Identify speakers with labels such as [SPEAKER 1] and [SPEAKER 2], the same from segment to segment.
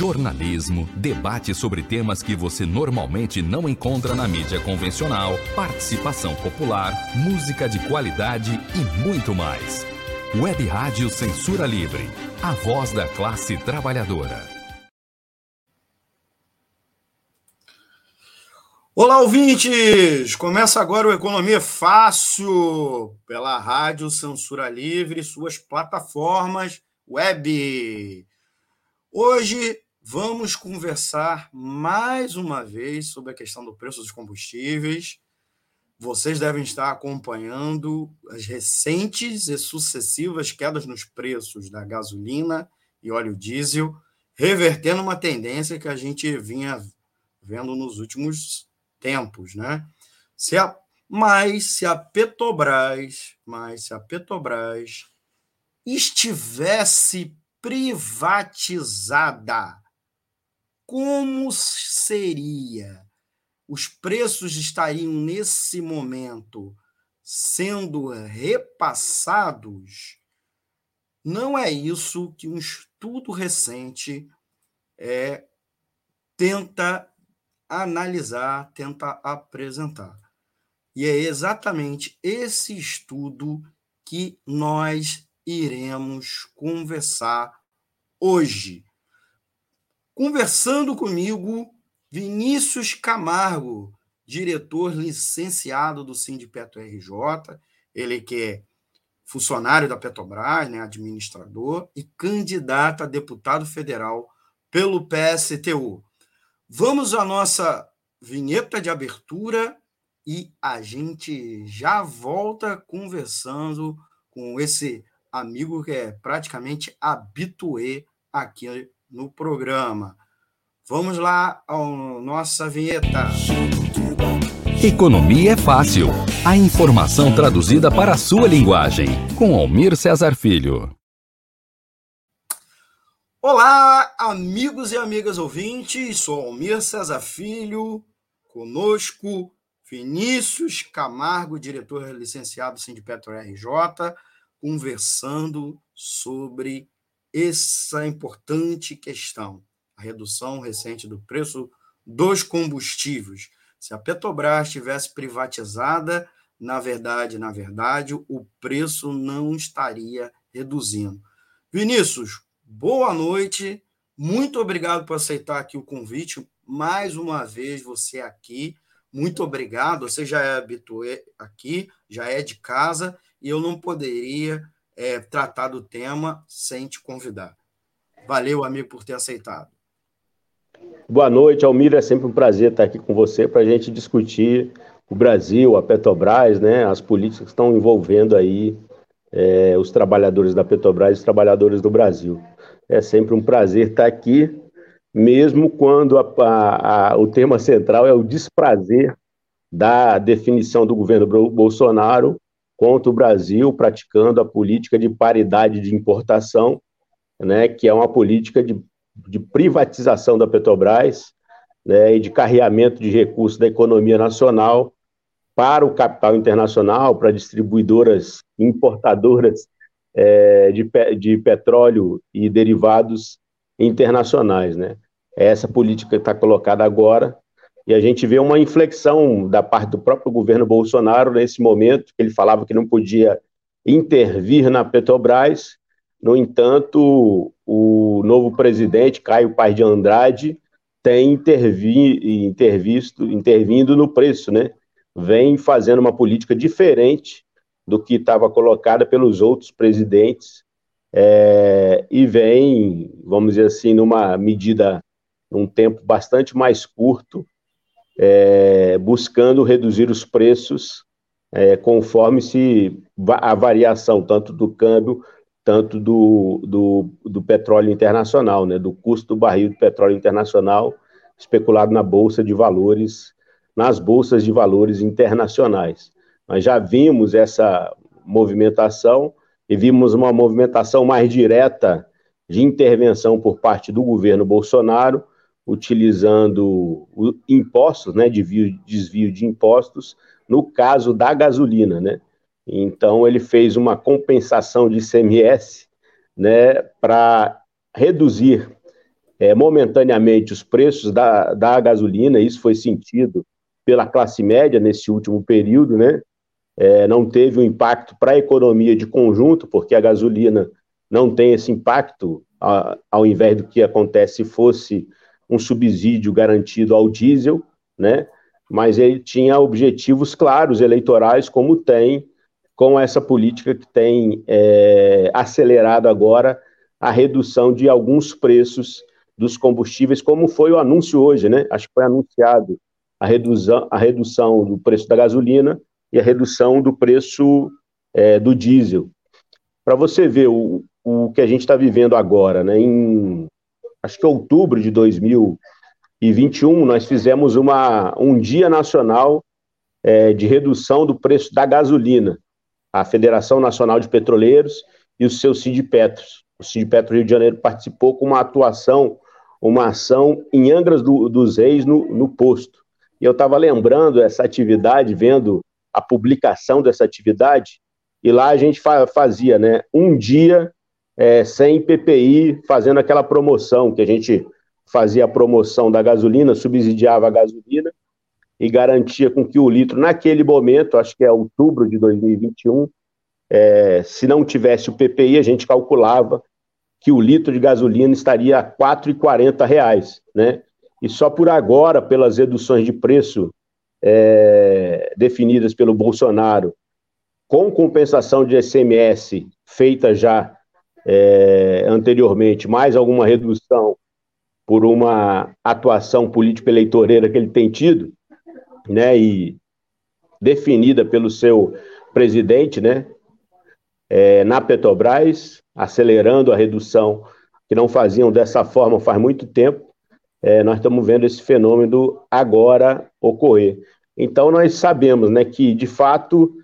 [SPEAKER 1] jornalismo, debate sobre temas que você normalmente não encontra na mídia convencional, participação popular, música de qualidade e muito mais. Web Rádio Censura Livre, a voz da classe trabalhadora.
[SPEAKER 2] Olá, ouvintes! Começa agora o Economia Fácil pela Rádio Censura Livre suas plataformas web. Hoje vamos conversar mais uma vez sobre a questão do preço dos combustíveis. Vocês devem estar acompanhando as recentes e sucessivas quedas nos preços da gasolina e óleo diesel, revertendo uma tendência que a gente vinha vendo nos últimos tempos, né? Se a, mas se a Petrobras, mas se a Petrobras estivesse privatizada, como seria? Os preços estariam nesse momento sendo repassados? Não é isso que um estudo recente é, tenta analisar, tenta apresentar. E é exatamente esse estudo que nós iremos conversar hoje. Conversando comigo, Vinícius Camargo, diretor licenciado do Sindipetro RJ, ele que é funcionário da Petrobras, né, administrador, e candidato a deputado federal pelo PSTU. Vamos à nossa vinheta de abertura e a gente já volta conversando com esse amigo que é praticamente habituê aqui no programa. Vamos lá à nossa vinheta.
[SPEAKER 1] Economia é fácil. A informação traduzida para a sua linguagem. Com Almir Cesar Filho.
[SPEAKER 2] Olá, amigos e amigas ouvintes. Sou Almir Cesar Filho. Conosco, Vinícius Camargo, diretor licenciado Sindipetro RJ conversando sobre essa importante questão, a redução recente do preço dos combustíveis. Se a Petrobras tivesse privatizada, na verdade, na verdade, o preço não estaria reduzindo. Vinícius, boa noite. Muito obrigado por aceitar aqui o convite. Mais uma vez você aqui. Muito obrigado. Você já é habitué aqui, já é de casa e eu não poderia é, tratar do tema sem te convidar. Valeu, amigo, por ter aceitado.
[SPEAKER 3] Boa noite, Almir. É sempre um prazer estar aqui com você para a gente discutir o Brasil, a Petrobras, né, as políticas que estão envolvendo aí é, os trabalhadores da Petrobras e os trabalhadores do Brasil. É sempre um prazer estar aqui, mesmo quando a, a, a, o tema central é o desprazer da definição do governo Bolsonaro contra o Brasil praticando a política de paridade de importação, né, que é uma política de, de privatização da Petrobras né, e de carreamento de recursos da economia nacional para o capital internacional, para distribuidoras importadoras é, de, de petróleo e derivados internacionais. Né? Essa política está colocada agora e a gente vê uma inflexão da parte do próprio governo Bolsonaro nesse momento, que ele falava que não podia intervir na Petrobras. No entanto, o novo presidente, Caio Paz de Andrade, tem intervi, intervisto, intervindo no preço, né? Vem fazendo uma política diferente do que estava colocada pelos outros presidentes é, e vem, vamos dizer assim, numa medida, num tempo bastante mais curto, é, buscando reduzir os preços é, conforme se a variação tanto do câmbio, tanto do, do, do, petróleo internacional, né, do custo do barril de petróleo internacional especulado na bolsa de valores, nas bolsas de valores internacionais. Nós já vimos essa movimentação e vimos uma movimentação mais direta de intervenção por parte do governo Bolsonaro, utilizando impostos, né, desvio, desvio de impostos, no caso da gasolina, né? Então ele fez uma compensação de ICMS, né, para reduzir é, momentaneamente os preços da, da gasolina, isso foi sentido pela classe média nesse último período, né? É, não teve um impacto para a economia de conjunto, porque a gasolina não tem esse impacto, a, ao invés do que acontece se fosse um subsídio garantido ao diesel, né? Mas ele tinha objetivos claros eleitorais, como tem com essa política que tem é, acelerado agora a redução de alguns preços dos combustíveis, como foi o anúncio hoje, né? Acho que foi anunciado a redução, a redução do preço da gasolina e a redução do preço é, do diesel. Para você ver o, o que a gente está vivendo agora, né? Em acho que outubro de 2021, nós fizemos uma, um dia nacional é, de redução do preço da gasolina a Federação Nacional de Petroleiros e o seu Sindipetros. O Sindipetro Rio de Janeiro participou com uma atuação, uma ação em Angras do, dos Reis no, no posto. E eu estava lembrando essa atividade, vendo a publicação dessa atividade, e lá a gente fa fazia né, um dia é, sem PPI, fazendo aquela promoção, que a gente fazia a promoção da gasolina, subsidiava a gasolina, e garantia com que o litro, naquele momento, acho que é outubro de 2021, é, se não tivesse o PPI, a gente calculava que o litro de gasolina estaria a R$ 4,40, né? E só por agora, pelas reduções de preço é, definidas pelo Bolsonaro, com compensação de SMS feita já é, anteriormente, mais alguma redução por uma atuação político-eleitoreira que ele tem tido, né, e definida pelo seu presidente, né, é, na Petrobras, acelerando a redução, que não faziam dessa forma faz muito tempo, é, nós estamos vendo esse fenômeno agora ocorrer. Então, nós sabemos né, que, de fato,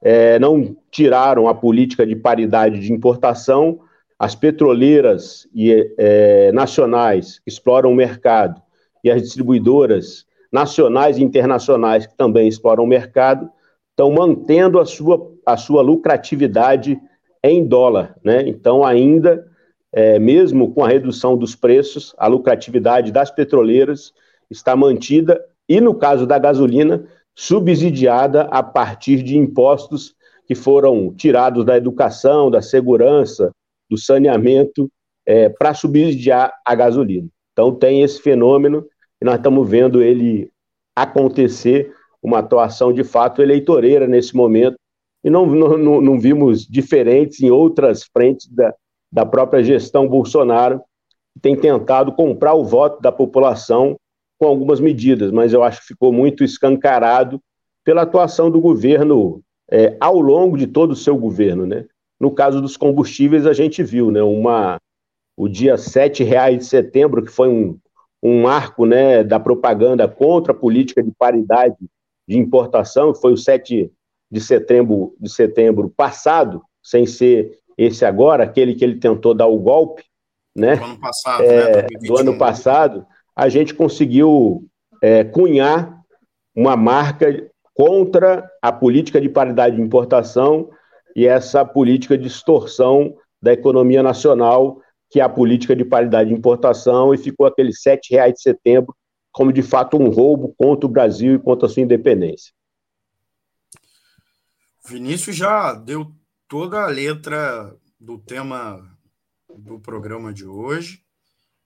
[SPEAKER 3] é, não tiraram a política de paridade de importação, as petroleiras e, é, nacionais exploram o mercado e as distribuidoras nacionais e internacionais que também exploram o mercado, estão mantendo a sua, a sua lucratividade em dólar. Né? Então, ainda, é, mesmo com a redução dos preços, a lucratividade das petroleiras está mantida e, no caso da gasolina, subsidiada a partir de impostos que foram tirados da educação, da segurança, do saneamento, é, para subsidiar a gasolina. Então, tem esse fenômeno e nós estamos vendo ele acontecer, uma atuação de fato eleitoreira nesse momento, e não, não, não vimos diferentes em outras frentes da, da própria gestão Bolsonaro, que tem tentado comprar o voto da população com algumas medidas, mas eu acho que ficou muito escancarado pela atuação do governo é, ao longo de todo o seu governo, né? No caso dos combustíveis, a gente viu, né, uma, o dia 7 reais de setembro, que foi um, um marco né, da propaganda contra a política de paridade de importação, que foi o 7 de setembro, de setembro passado, sem ser esse agora, aquele que ele tentou dar o golpe, né? Do ano passado, é, né? Do ano passado, a gente conseguiu é, cunhar uma marca contra a política de paridade de importação e essa política de extorsão da economia nacional que é a política de paridade de importação, e ficou aqueles R$ reais de setembro como de fato um roubo contra o Brasil e contra a sua independência.
[SPEAKER 2] Vinícius já deu toda a letra do tema do programa de hoje.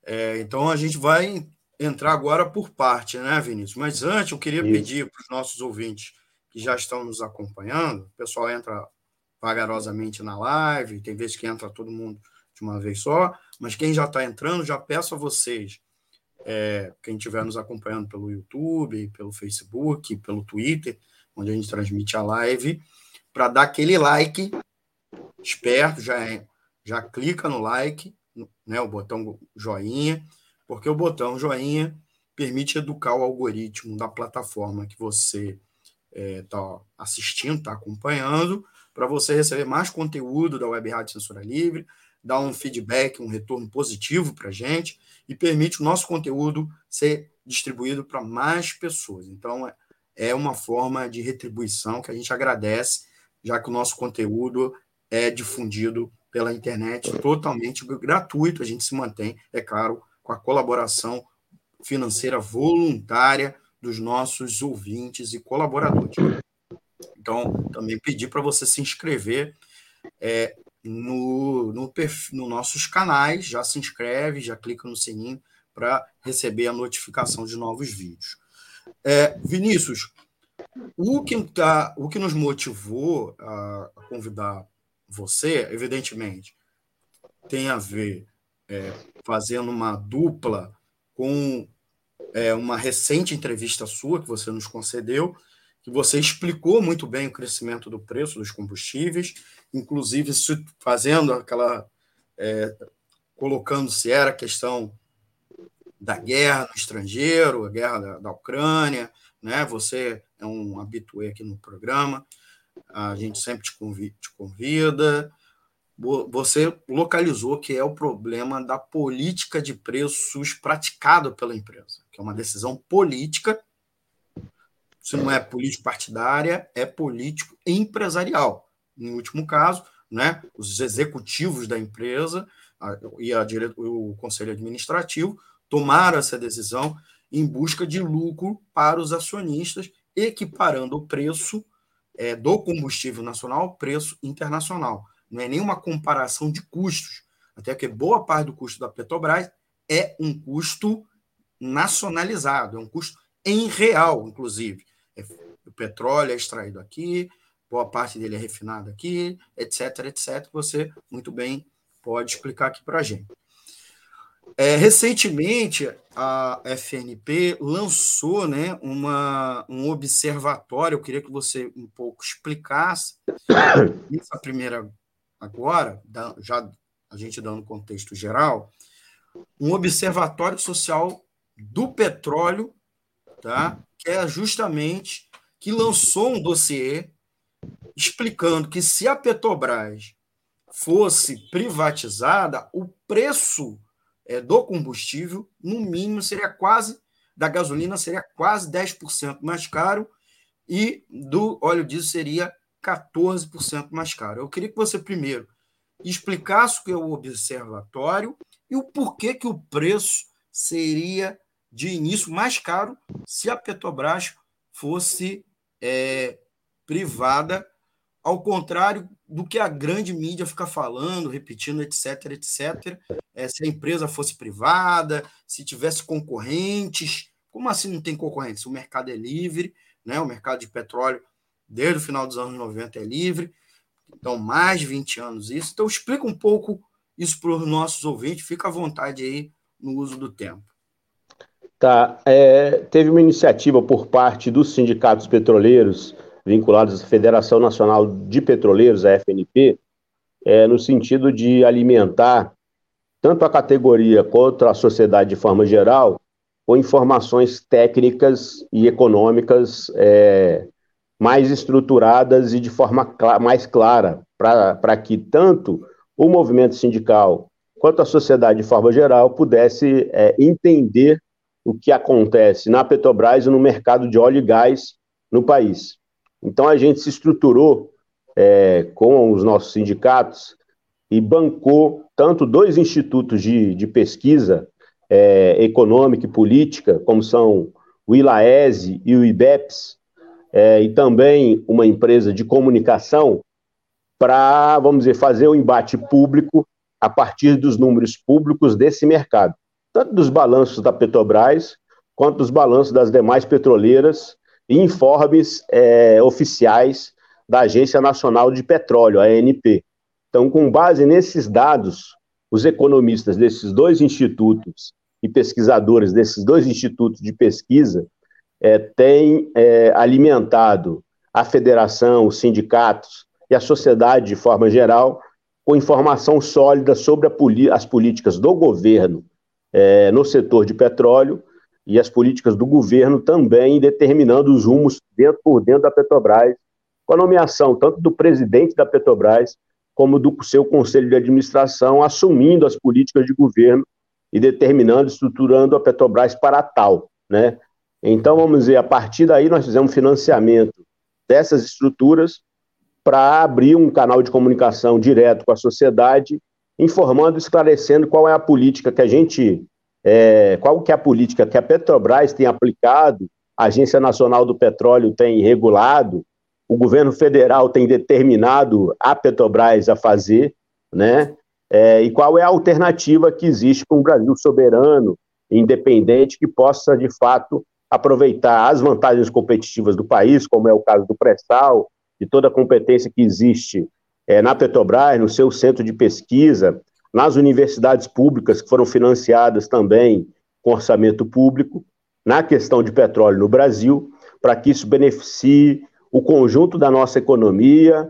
[SPEAKER 2] É, então a gente vai entrar agora por parte, né, Vinícius? Mas antes eu queria Isso. pedir para os nossos ouvintes que já estão nos acompanhando, o pessoal entra vagarosamente na live, tem vezes que entra todo mundo de uma vez só, mas quem já está entrando, já peço a vocês, é, quem estiver nos acompanhando pelo YouTube, pelo Facebook, pelo Twitter, onde a gente transmite a live, para dar aquele like esperto, já, já clica no like, né, o botão joinha, porque o botão joinha permite educar o algoritmo da plataforma que você está é, assistindo, está acompanhando, para você receber mais conteúdo da Web Rádio Censura Livre, dá um feedback, um retorno positivo para a gente e permite o nosso conteúdo ser distribuído para mais pessoas. Então, é, é uma forma de retribuição que a gente agradece, já que o nosso conteúdo é difundido pela internet totalmente gratuito, a gente se mantém, é claro, com a colaboração financeira voluntária dos nossos ouvintes e colaboradores. Então, também pedir para você se inscrever é, no, no, no nossos canais, já se inscreve, já clica no sininho para receber a notificação de novos vídeos. É, Vinícius, o que, tá, o que nos motivou a, a convidar você, evidentemente, tem a ver é, fazendo uma dupla com é, uma recente entrevista sua que você nos concedeu, que você explicou muito bem o crescimento do preço dos combustíveis, inclusive fazendo aquela. É, colocando se era questão da guerra no estrangeiro, a guerra da, da Ucrânia, né? Você é um habitué aqui no programa, a gente sempre te convida, te convida. Você localizou que é o problema da política de preços praticado pela empresa, que é uma decisão política se não é político partidária, é político empresarial. No último caso, né, os executivos da empresa a, e a o conselho administrativo tomaram essa decisão em busca de lucro para os acionistas, equiparando o preço é, do combustível nacional ao preço internacional. Não é nenhuma comparação de custos, até que boa parte do custo da Petrobras é um custo nacionalizado, é um custo em real, inclusive. É, o petróleo é extraído aqui, boa parte dele é refinado aqui, etc, etc. Você muito bem pode explicar aqui para a gente. É, recentemente, a FNP lançou né, uma, um observatório. Eu queria que você um pouco explicasse. Essa primeira, agora, já a gente dando contexto geral, um observatório social do petróleo, tá? Que é justamente que lançou um dossiê explicando que se a Petrobras fosse privatizada, o preço é, do combustível, no mínimo, seria quase, da gasolina seria quase 10% mais caro e do óleo diesel seria 14% mais caro. Eu queria que você primeiro explicasse o que é o observatório e o porquê que o preço seria de início mais caro se a Petrobras fosse é, privada, ao contrário do que a grande mídia fica falando, repetindo, etc, etc. É, se a empresa fosse privada, se tivesse concorrentes. Como assim não tem concorrentes? O mercado é livre, né? o mercado de petróleo, desde o final dos anos 90, é livre. Então, mais de 20 anos isso. Então, explica um pouco isso para os nossos ouvintes. Fica à vontade aí no uso do tempo.
[SPEAKER 3] Tá. É, teve uma iniciativa por parte dos sindicatos petroleiros vinculados à Federação Nacional de Petroleiros, a FNP, é, no sentido de alimentar tanto a categoria quanto a sociedade de forma geral com informações técnicas e econômicas é, mais estruturadas e de forma mais clara, para que tanto o movimento sindical quanto a sociedade de forma geral pudesse é, entender o que acontece na Petrobras e no mercado de óleo e gás no país. Então a gente se estruturou é, com os nossos sindicatos e bancou tanto dois institutos de, de pesquisa é, econômica e política, como são o ILAESE e o IBEPS, é, e também uma empresa de comunicação, para, vamos dizer, fazer o um embate público a partir dos números públicos desse mercado tanto dos balanços da Petrobras, quanto dos balanços das demais petroleiras e informes é, oficiais da Agência Nacional de Petróleo, a ANP. Então, com base nesses dados, os economistas desses dois institutos e pesquisadores desses dois institutos de pesquisa é, têm é, alimentado a federação, os sindicatos e a sociedade de forma geral com informação sólida sobre as políticas do governo é, no setor de petróleo e as políticas do governo também determinando os rumos dentro, por dentro da Petrobras, com a nomeação tanto do presidente da Petrobras como do seu conselho de administração, assumindo as políticas de governo e determinando, estruturando a Petrobras para tal, né? Então, vamos dizer, a partir daí nós fizemos financiamento dessas estruturas para abrir um canal de comunicação direto com a sociedade informando, esclarecendo qual é a política que a gente é, qual que é a política que a Petrobras tem aplicado, a Agência Nacional do Petróleo tem regulado, o governo federal tem determinado a Petrobras a fazer, né? É, e qual é a alternativa que existe para um Brasil soberano, independente, que possa, de fato, aproveitar as vantagens competitivas do país, como é o caso do pré-sal, de toda a competência que existe é, na Petrobras, no seu centro de pesquisa, nas universidades públicas que foram financiadas também com orçamento público, na questão de petróleo no Brasil, para que isso beneficie o conjunto da nossa economia,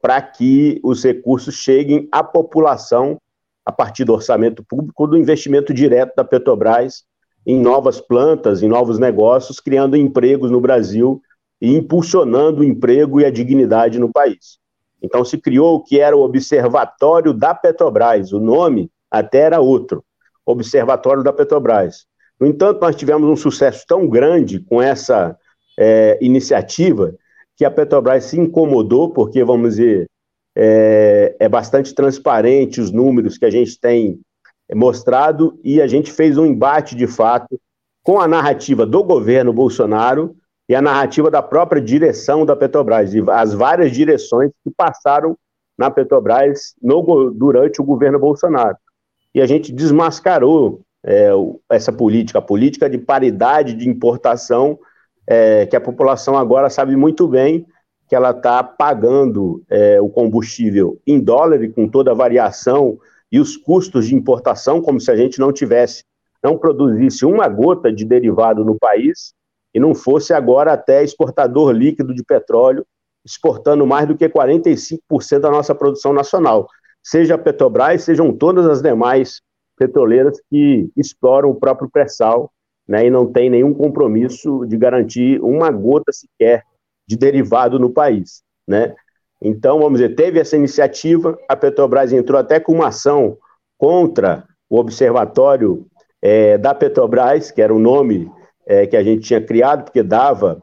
[SPEAKER 3] para que os recursos cheguem à população a partir do orçamento público, do investimento direto da Petrobras em novas plantas, em novos negócios, criando empregos no Brasil e impulsionando o emprego e a dignidade no país. Então se criou o que era o Observatório da Petrobras, o nome até era outro, Observatório da Petrobras. No entanto, nós tivemos um sucesso tão grande com essa é, iniciativa que a Petrobras se incomodou, porque, vamos dizer, é, é bastante transparente os números que a gente tem mostrado e a gente fez um embate de fato com a narrativa do governo Bolsonaro e a narrativa da própria direção da Petrobras, e as várias direções que passaram na Petrobras no, durante o governo Bolsonaro. E a gente desmascarou é, essa política, a política de paridade de importação, é, que a população agora sabe muito bem que ela está pagando é, o combustível em dólar e com toda a variação e os custos de importação, como se a gente não tivesse, não produzisse uma gota de derivado no país e não fosse agora até exportador líquido de petróleo, exportando mais do que 45% da nossa produção nacional. Seja a Petrobras, sejam todas as demais petroleiras que exploram o próprio pré-sal né, e não tem nenhum compromisso de garantir uma gota sequer de derivado no país. Né? Então, vamos dizer, teve essa iniciativa, a Petrobras entrou até com uma ação contra o Observatório é, da Petrobras, que era o nome é, que a gente tinha criado, porque dava,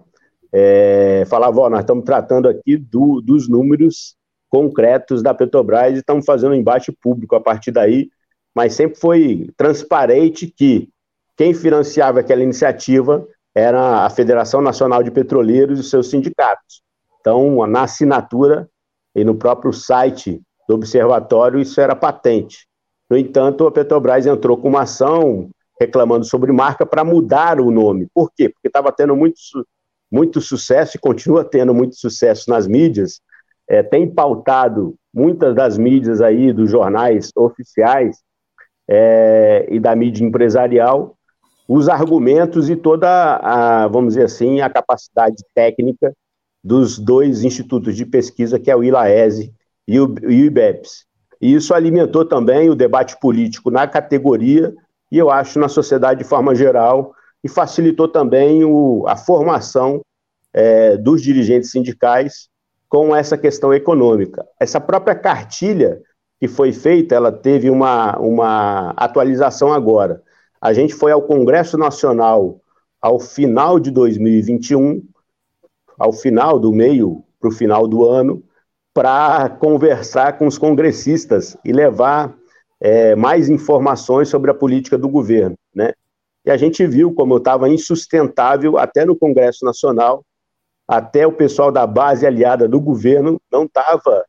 [SPEAKER 3] é, falava, ó, nós estamos tratando aqui do, dos números concretos da Petrobras e estamos fazendo um embate público a partir daí, mas sempre foi transparente que quem financiava aquela iniciativa era a Federação Nacional de Petroleiros e seus sindicatos. Então, na assinatura e no próprio site do observatório, isso era patente. No entanto, a Petrobras entrou com uma ação reclamando sobre marca para mudar o nome. Por quê? Porque estava tendo muito, muito sucesso e continua tendo muito sucesso nas mídias, é, tem pautado muitas das mídias aí, dos jornais oficiais é, e da mídia empresarial, os argumentos e toda a, vamos dizer assim, a capacidade técnica dos dois institutos de pesquisa, que é o ILAESE e o, e o IBEPS. E isso alimentou também o debate político na categoria e eu acho na sociedade de forma geral, e facilitou também o, a formação é, dos dirigentes sindicais com essa questão econômica. Essa própria cartilha que foi feita, ela teve uma, uma atualização agora. A gente foi ao Congresso Nacional ao final de 2021, ao final do meio para o final do ano, para conversar com os congressistas e levar é, mais informações sobre a política do governo, né? E a gente viu como estava insustentável até no Congresso Nacional, até o pessoal da base aliada do governo não estava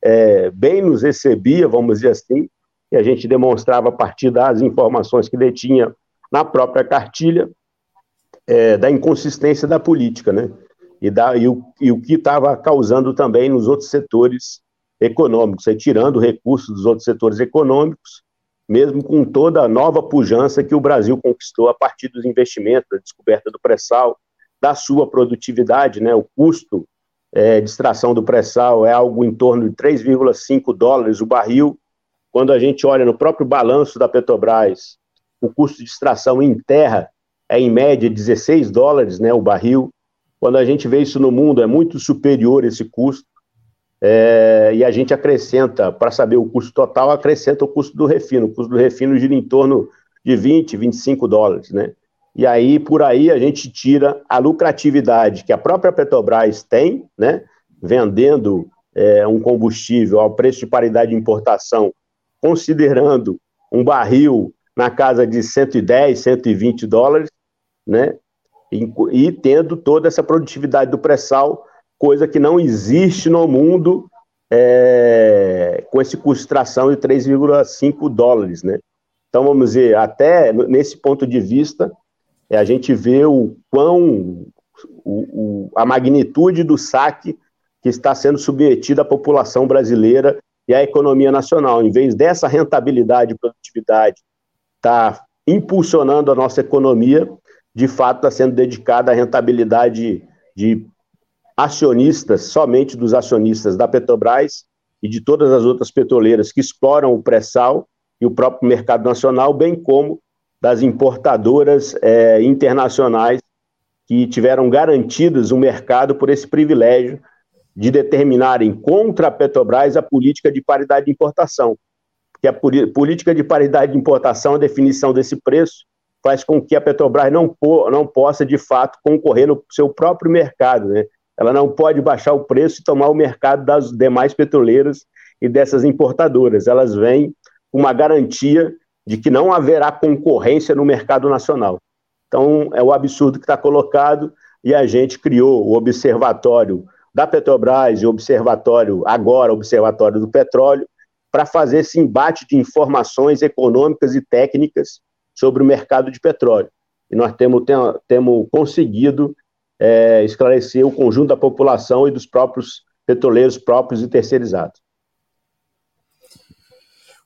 [SPEAKER 3] é, bem nos recebia, vamos dizer assim, e a gente demonstrava a partir das informações que detinha na própria cartilha é, da inconsistência da política, né? E, da, e, o, e o que estava causando também nos outros setores econômicos, aí, tirando recursos dos outros setores econômicos, mesmo com toda a nova pujança que o Brasil conquistou a partir dos investimentos, da descoberta do pré-sal, da sua produtividade, né? O custo é, de extração do pré-sal é algo em torno de 3,5 dólares o barril. Quando a gente olha no próprio balanço da Petrobras, o custo de extração em terra é em média 16 dólares, né, o barril. Quando a gente vê isso no mundo, é muito superior esse custo. É, e a gente acrescenta, para saber o custo total, acrescenta o custo do refino. O custo do refino gira em torno de 20, 25 dólares, né? E aí, por aí, a gente tira a lucratividade que a própria Petrobras tem, né? Vendendo é, um combustível ao preço de paridade de importação, considerando um barril na casa de 110, 120 dólares, né? E, e tendo toda essa produtividade do pré-sal, coisa que não existe no mundo é, com esse custo de extração de 3,5 dólares, né? Então, vamos dizer, até nesse ponto de vista, é, a gente vê o quão o, o, a magnitude do saque que está sendo submetido à população brasileira e à economia nacional. Em vez dessa rentabilidade e produtividade estar tá impulsionando a nossa economia, de fato está sendo dedicada à rentabilidade de acionistas, somente dos acionistas da Petrobras e de todas as outras petroleiras que exploram o pré-sal e o próprio mercado nacional, bem como das importadoras é, internacionais que tiveram garantidos o mercado por esse privilégio de determinarem contra a Petrobras a política de paridade de importação. Porque a política de paridade de importação, a definição desse preço, faz com que a Petrobras não, não possa, de fato, concorrer no seu próprio mercado. Né? Ela não pode baixar o preço e tomar o mercado das demais petroleiras e dessas importadoras. Elas vêm com uma garantia de que não haverá concorrência no mercado nacional. Então, é o absurdo que está colocado e a gente criou o Observatório da Petrobras e o Observatório, agora, Observatório do Petróleo, para fazer esse embate de informações econômicas e técnicas sobre o mercado de petróleo. E nós temos, temos conseguido é, esclarecer o conjunto da população e dos próprios petroleiros próprios e terceirizados.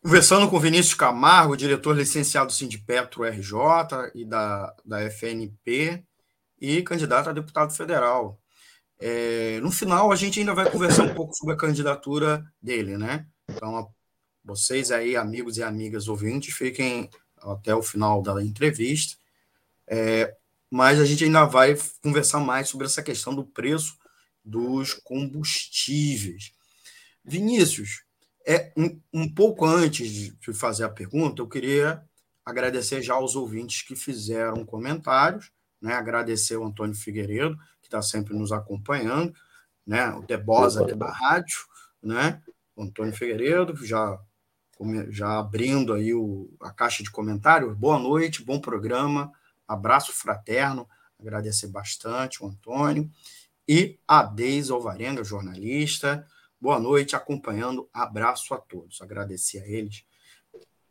[SPEAKER 2] Conversando com Vinícius Camargo, diretor licenciado do Sindipetro RJ e da, da FNP, e candidato a deputado federal. É, no final, a gente ainda vai conversar um pouco sobre a candidatura dele, né? Então, vocês aí, amigos e amigas ouvintes, fiquem até o final da entrevista. É, mas a gente ainda vai conversar mais sobre essa questão do preço dos combustíveis. Vinícius, é, um, um pouco antes de fazer a pergunta, eu queria agradecer já aos ouvintes que fizeram comentários, né? agradecer o Antônio Figueiredo, que está sempre nos acompanhando, né? o Debosa da rádio, né? o Antônio Figueiredo, já, já abrindo aí o, a caixa de comentários. Boa noite, bom programa, abraço fraterno, agradecer bastante o Antônio. E a Deise Alvarenga, jornalista, boa noite, acompanhando. Abraço a todos. Agradecer a eles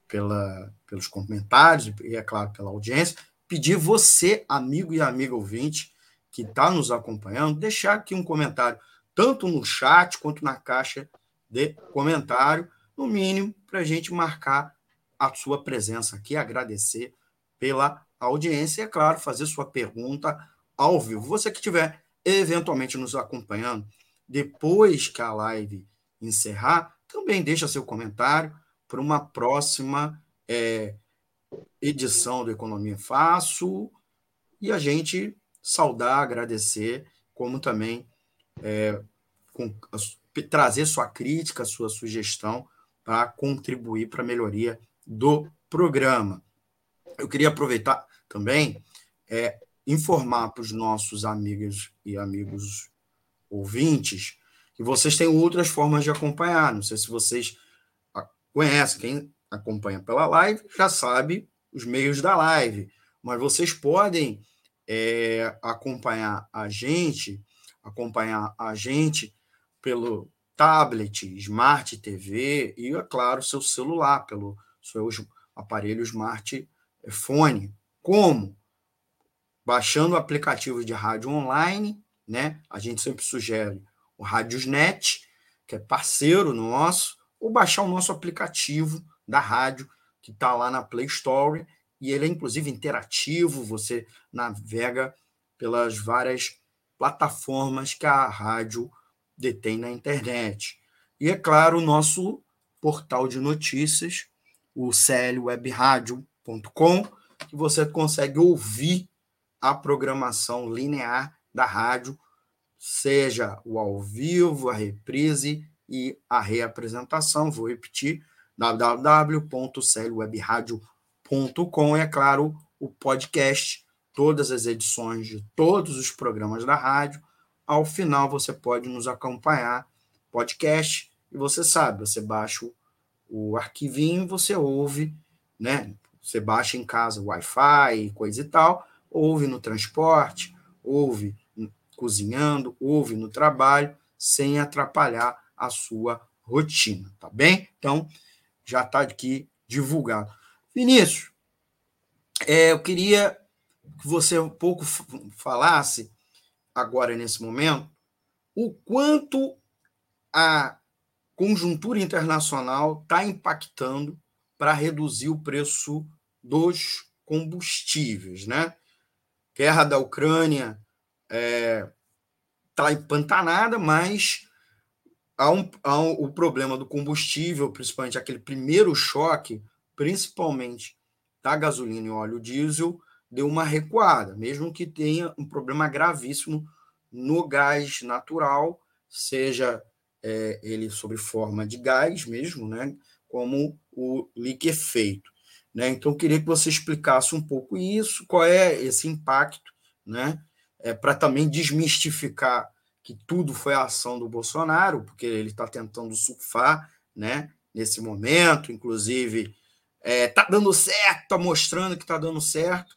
[SPEAKER 2] pela, pelos comentários e, é claro, pela audiência. Pedir você, amigo e amiga ouvinte, que está nos acompanhando, deixar aqui um comentário, tanto no chat quanto na caixa de comentário, no mínimo, para a gente marcar a sua presença aqui, agradecer pela audiência e, é claro, fazer sua pergunta ao vivo. Você que estiver eventualmente nos acompanhando depois que a live encerrar, também deixa seu comentário para uma próxima é, edição do Economia Fácil e a gente saudar, agradecer, como também é, com, trazer sua crítica, sua sugestão para contribuir para a melhoria do programa. Eu queria aproveitar também é, informar para os nossos amigos e amigos ouvintes, que vocês têm outras formas de acompanhar. Não sei se vocês conhecem, quem acompanha pela live já sabe os meios da live, mas vocês podem é, acompanhar a gente, acompanhar a gente pelo tablet, smart TV e, é claro, seu celular, pelo seu aparelho smartphone. Como? Baixando o aplicativo de rádio online né? A gente sempre sugere o Radiosnet, que é parceiro nosso, ou baixar o nosso aplicativo da rádio, que está lá na Play Store, e ele é inclusive interativo, você navega pelas várias plataformas que a rádio detém na internet. E é claro, o nosso portal de notícias, o clwebradio.com, que você consegue ouvir a programação linear da rádio, seja o ao vivo, a reprise e a reapresentação. Vou repetir: www.clwebradio.com. É claro, o podcast, todas as edições de todos os programas da rádio. Ao final, você pode nos acompanhar, podcast, e você sabe, você baixa o, o arquivinho, você ouve, né? Você baixa em casa Wi-Fi, coisa e tal, ouve no transporte, ouve cozinhando, ouve no trabalho, sem atrapalhar a sua rotina, tá bem? Então, já está aqui divulgado. Vinícius, é, eu queria que você um pouco falasse, agora nesse momento, o quanto a conjuntura internacional está impactando para reduzir o preço dos combustíveis, né? Guerra da Ucrânia está é, tá empantanada, mas há, um, há um, o problema do combustível, principalmente aquele primeiro choque, principalmente da gasolina e óleo diesel, deu uma recuada, mesmo que tenha um problema gravíssimo no gás natural, seja é, ele sob forma de gás mesmo, né, como o liquefeito. Né? Então, queria que você explicasse um pouco isso, qual é esse impacto, né, é, para também desmistificar que tudo foi a ação do Bolsonaro, porque ele está tentando surfar né, nesse momento, inclusive está é, tá dando certo, está mostrando que está dando certo.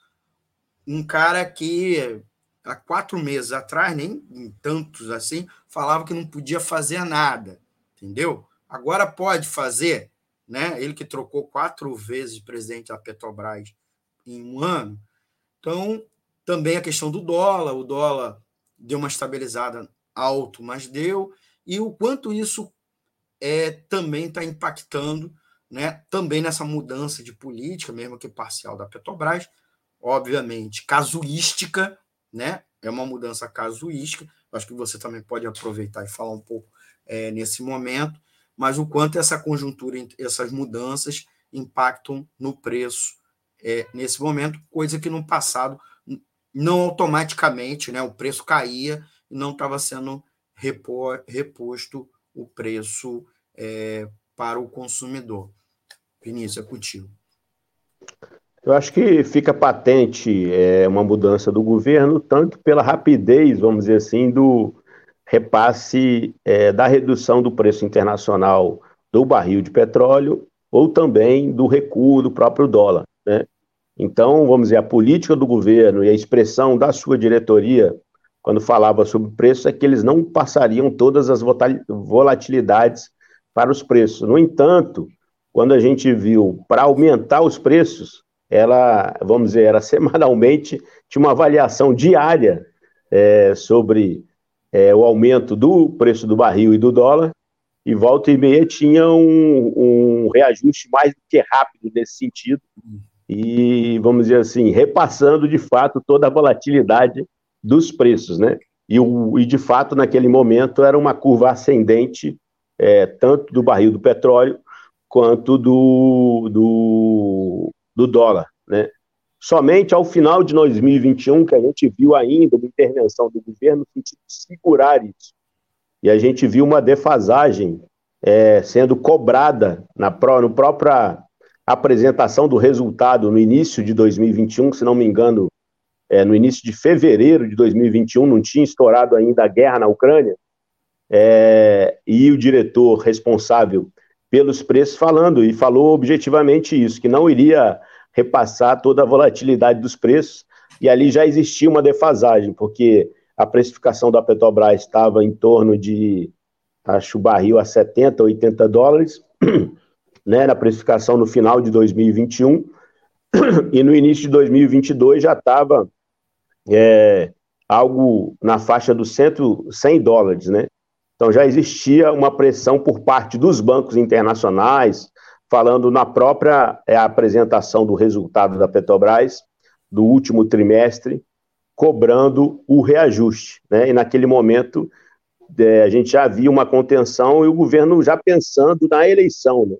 [SPEAKER 2] Um cara que há quatro meses atrás, nem tantos assim, falava que não podia fazer nada, entendeu? Agora pode fazer, né? Ele que trocou quatro vezes presidente da Petrobras em um ano. Então, também a questão do dólar, o dólar deu uma estabilizada alto, mas deu, e o quanto isso é, também está impactando né, também nessa mudança de política, mesmo que parcial da Petrobras, obviamente casuística, né, é uma mudança casuística, acho que você também pode aproveitar e falar um pouco é, nesse momento, mas o quanto essa conjuntura, essas mudanças impactam no preço é, nesse momento, coisa que no passado não automaticamente né, o preço caía e não estava sendo repor, reposto o preço é, para o consumidor. Vinícius, é contigo.
[SPEAKER 3] Eu acho que fica patente é, uma mudança do governo, tanto pela rapidez, vamos dizer assim, do repasse é, da redução do preço internacional do barril de petróleo, ou também do recuo do próprio dólar. Né? Então, vamos dizer, a política do governo e a expressão da sua diretoria, quando falava sobre preço, é que eles não passariam todas as volatilidades para os preços. No entanto, quando a gente viu para aumentar os preços, ela, vamos dizer, era semanalmente, tinha uma avaliação diária é, sobre é, o aumento do preço do barril e do dólar, e volta e meia tinha um, um reajuste mais do que rápido nesse sentido, e, vamos dizer assim, repassando de fato toda a volatilidade dos preços, né? E, o, e de fato, naquele momento, era uma curva ascendente, é, tanto do barril do petróleo quanto do, do, do dólar. Né? Somente ao final de 2021 que a gente viu ainda uma intervenção do governo no sentido de segurar isso. E a gente viu uma defasagem é, sendo cobrada na, no própria apresentação do resultado no início de 2021, se não me engano, é, no início de fevereiro de 2021, não tinha estourado ainda a guerra na Ucrânia, é, e o diretor responsável pelos preços falando, e falou objetivamente isso, que não iria repassar toda a volatilidade dos preços, e ali já existia uma defasagem, porque a precificação da Petrobras estava em torno de, acho, o barril a 70, 80 dólares, né, na precificação no final de 2021, e no início de 2022 já estava é, algo na faixa dos 100, 100 dólares, né? Então já existia uma pressão por parte dos bancos internacionais, falando na própria é, apresentação do resultado da Petrobras do último trimestre, cobrando o reajuste. Né? E naquele momento é, a gente já via uma contenção e o governo já pensando na eleição né?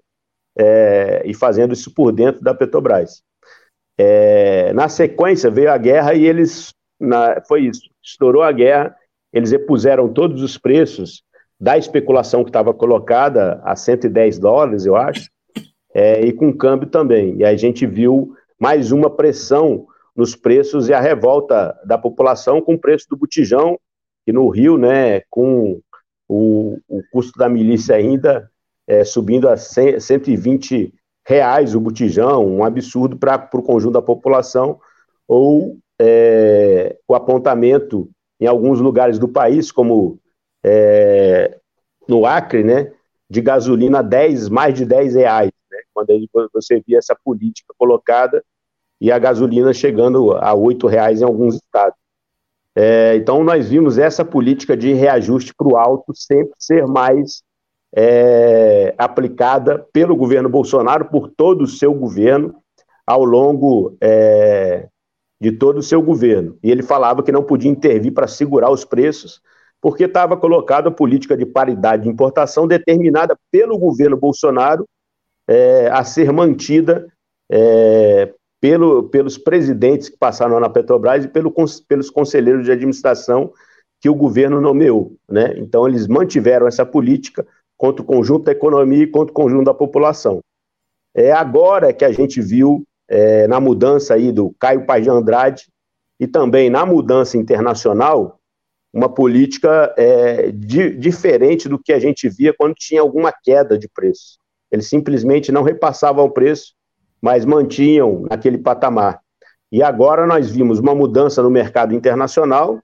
[SPEAKER 3] é, e fazendo isso por dentro da Petrobras. É, na sequência veio a guerra e eles, na, foi isso, estourou a guerra eles repuseram todos os preços da especulação que estava colocada a 110 dólares, eu acho, é, e com câmbio também. E a gente viu mais uma pressão nos preços e a revolta da população com o preço do botijão, que no Rio, né, com o, o custo da milícia ainda é, subindo a 100, 120 reais o botijão, um absurdo para o conjunto da população, ou é, o apontamento em alguns lugares do país, como é, no Acre, né, de gasolina 10, mais de 10 reais, quando você via essa política colocada e a gasolina chegando a 8 reais em alguns estados. É, então, nós vimos essa política de reajuste para o alto sempre ser mais é, aplicada pelo governo Bolsonaro, por todo o seu governo, ao longo é, de todo o seu governo. E ele falava que não podia intervir para segurar os preços, porque estava colocada a política de paridade de importação determinada pelo governo Bolsonaro é, a ser mantida é, pelo, pelos presidentes que passaram na Petrobras e pelo, pelos conselheiros de administração que o governo nomeou. Né? Então, eles mantiveram essa política contra o conjunto da economia e contra o conjunto da população. É agora que a gente viu, é, na mudança aí do Caio Paz de Andrade e também na mudança internacional, uma política é, di, diferente do que a gente via quando tinha alguma queda de preço. Eles simplesmente não repassavam o preço mas mantinham naquele patamar. E agora nós vimos uma mudança no mercado internacional,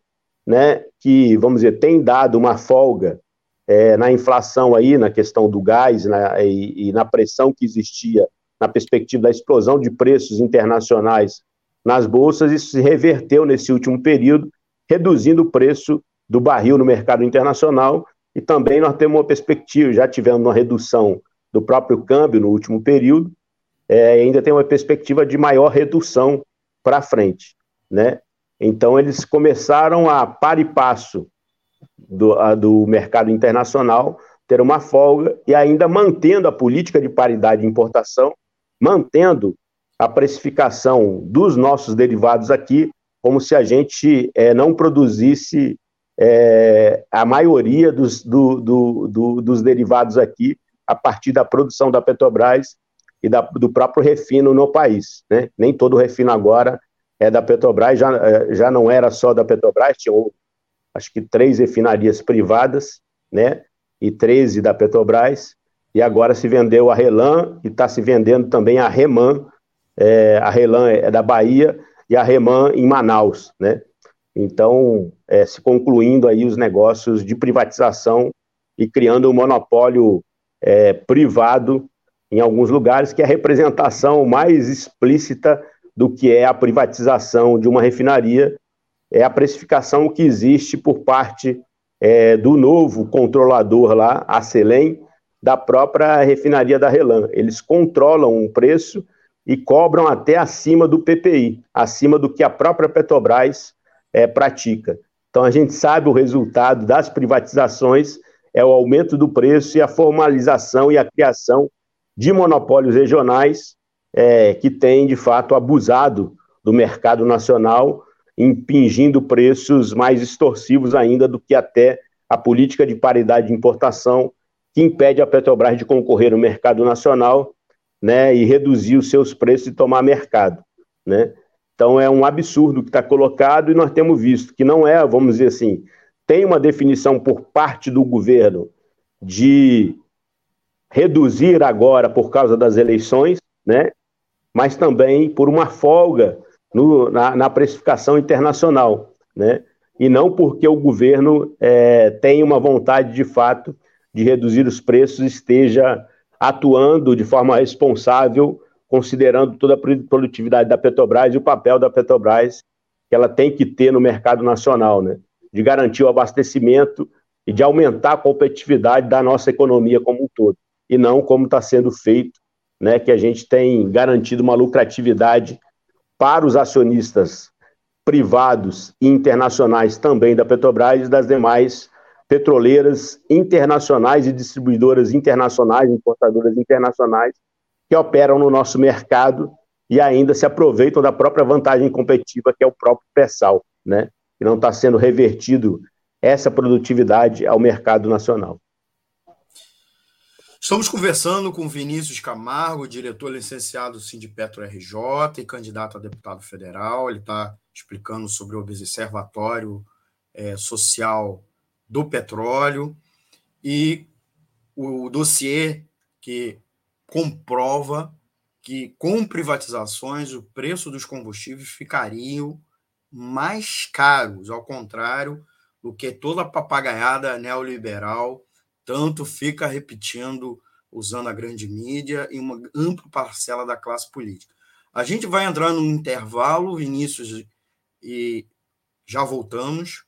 [SPEAKER 3] né, que, vamos dizer, tem dado uma folga é, na inflação aí, na questão do gás na, e, e na pressão que existia na perspectiva da explosão de preços internacionais nas bolsas, isso se reverteu nesse último período, reduzindo o preço do barril no mercado internacional, e também nós temos uma perspectiva, já tivemos uma redução do próprio câmbio no último período, é, ainda tem uma perspectiva de maior redução para frente, né? Então eles começaram a par e passo do, a, do mercado internacional ter uma folga e ainda mantendo a política de paridade de importação, mantendo a precificação dos nossos derivados aqui, como se a gente é, não produzisse é, a maioria dos, do, do, do, dos derivados aqui a partir da produção da Petrobras e da, do próprio refino no país. Né? Nem todo refino agora é da Petrobras, já, é, já não era só da Petrobras, tinha acho que três refinarias privadas, né? E 13 da Petrobras, e agora se vendeu a Relan e está se vendendo também a Reman, é, a Relan é da Bahia e a Reman em Manaus, né? Então, é, se concluindo aí os negócios de privatização e criando um monopólio é, privado em alguns lugares, que é a representação mais explícita do que é a privatização de uma refinaria, é a precificação que existe por parte é, do novo controlador lá, a Selem, da própria refinaria da Relan. Eles controlam um preço e cobram até acima do PPI, acima do que a própria Petrobras é, pratica. Então a gente sabe o resultado das privatizações é o aumento do preço e a formalização e a criação de monopólios regionais é, que têm, de fato, abusado do mercado nacional, impingindo preços mais extorsivos ainda do que até a política de paridade de importação, que impede a Petrobras de concorrer no mercado nacional né, e reduzir os seus preços e tomar mercado. Né? Então é um absurdo que está colocado e nós temos visto que não é, vamos dizer assim, tem uma definição por parte do governo de reduzir agora por causa das eleições, né? mas também por uma folga no, na, na, precificação internacional, né? e não porque o governo é, tem uma vontade de fato de reduzir os preços, esteja atuando de forma responsável, considerando toda a produtividade da Petrobras e o papel da Petrobras que ela tem que ter no mercado nacional, né? De garantir o abastecimento e de aumentar a competitividade da nossa economia como um todo e não como está sendo feito, né, que a gente tem garantido uma lucratividade para os acionistas privados e internacionais também da Petrobras e das demais petroleiras internacionais e distribuidoras internacionais, importadoras internacionais, que operam no nosso mercado e ainda se aproveitam da própria vantagem competitiva que é o próprio pré-sal, né? Que não está sendo revertido essa produtividade ao mercado nacional.
[SPEAKER 2] Estamos conversando com Vinícius Camargo, diretor licenciado do Sindipetro RJ e candidato a deputado federal. Ele está explicando sobre o Observatório é, Social do Petróleo e o dossiê que comprova que com privatizações o preço dos combustíveis ficariam mais caros, ao contrário do que toda a papagaiada neoliberal tanto fica repetindo, usando a grande mídia e uma ampla parcela da classe política. A gente vai entrar num intervalo, Vinícius, e já voltamos,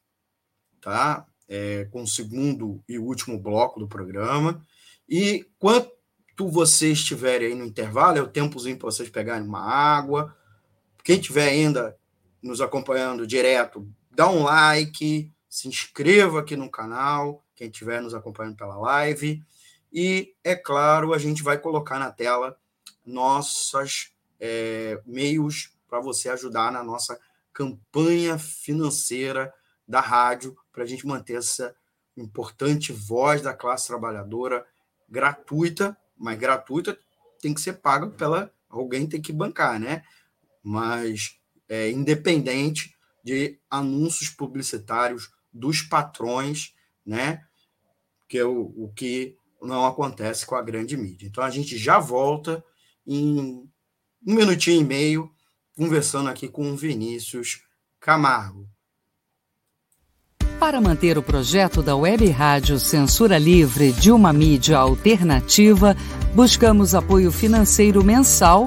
[SPEAKER 2] tá? É, com o segundo e último bloco do programa. E quanto vocês estiverem aí no intervalo, é o tempozinho para vocês pegarem uma água. Quem estiver ainda nos acompanhando direto, dá um like, se inscreva aqui no canal, quem estiver nos acompanhando pela live. E, é claro, a gente vai colocar na tela nossos é, meios para você ajudar na nossa campanha financeira da rádio, para a gente manter essa importante voz da classe trabalhadora gratuita, mas gratuita tem que ser paga pela alguém tem que bancar, né? Mas é, independente de anúncios publicitários dos patrões, né? Que é o, o que não acontece com a grande mídia. Então a gente já volta em um minutinho e meio conversando aqui com o Vinícius Camargo.
[SPEAKER 4] Para manter o projeto da Web Rádio Censura Livre de uma mídia alternativa, buscamos apoio financeiro mensal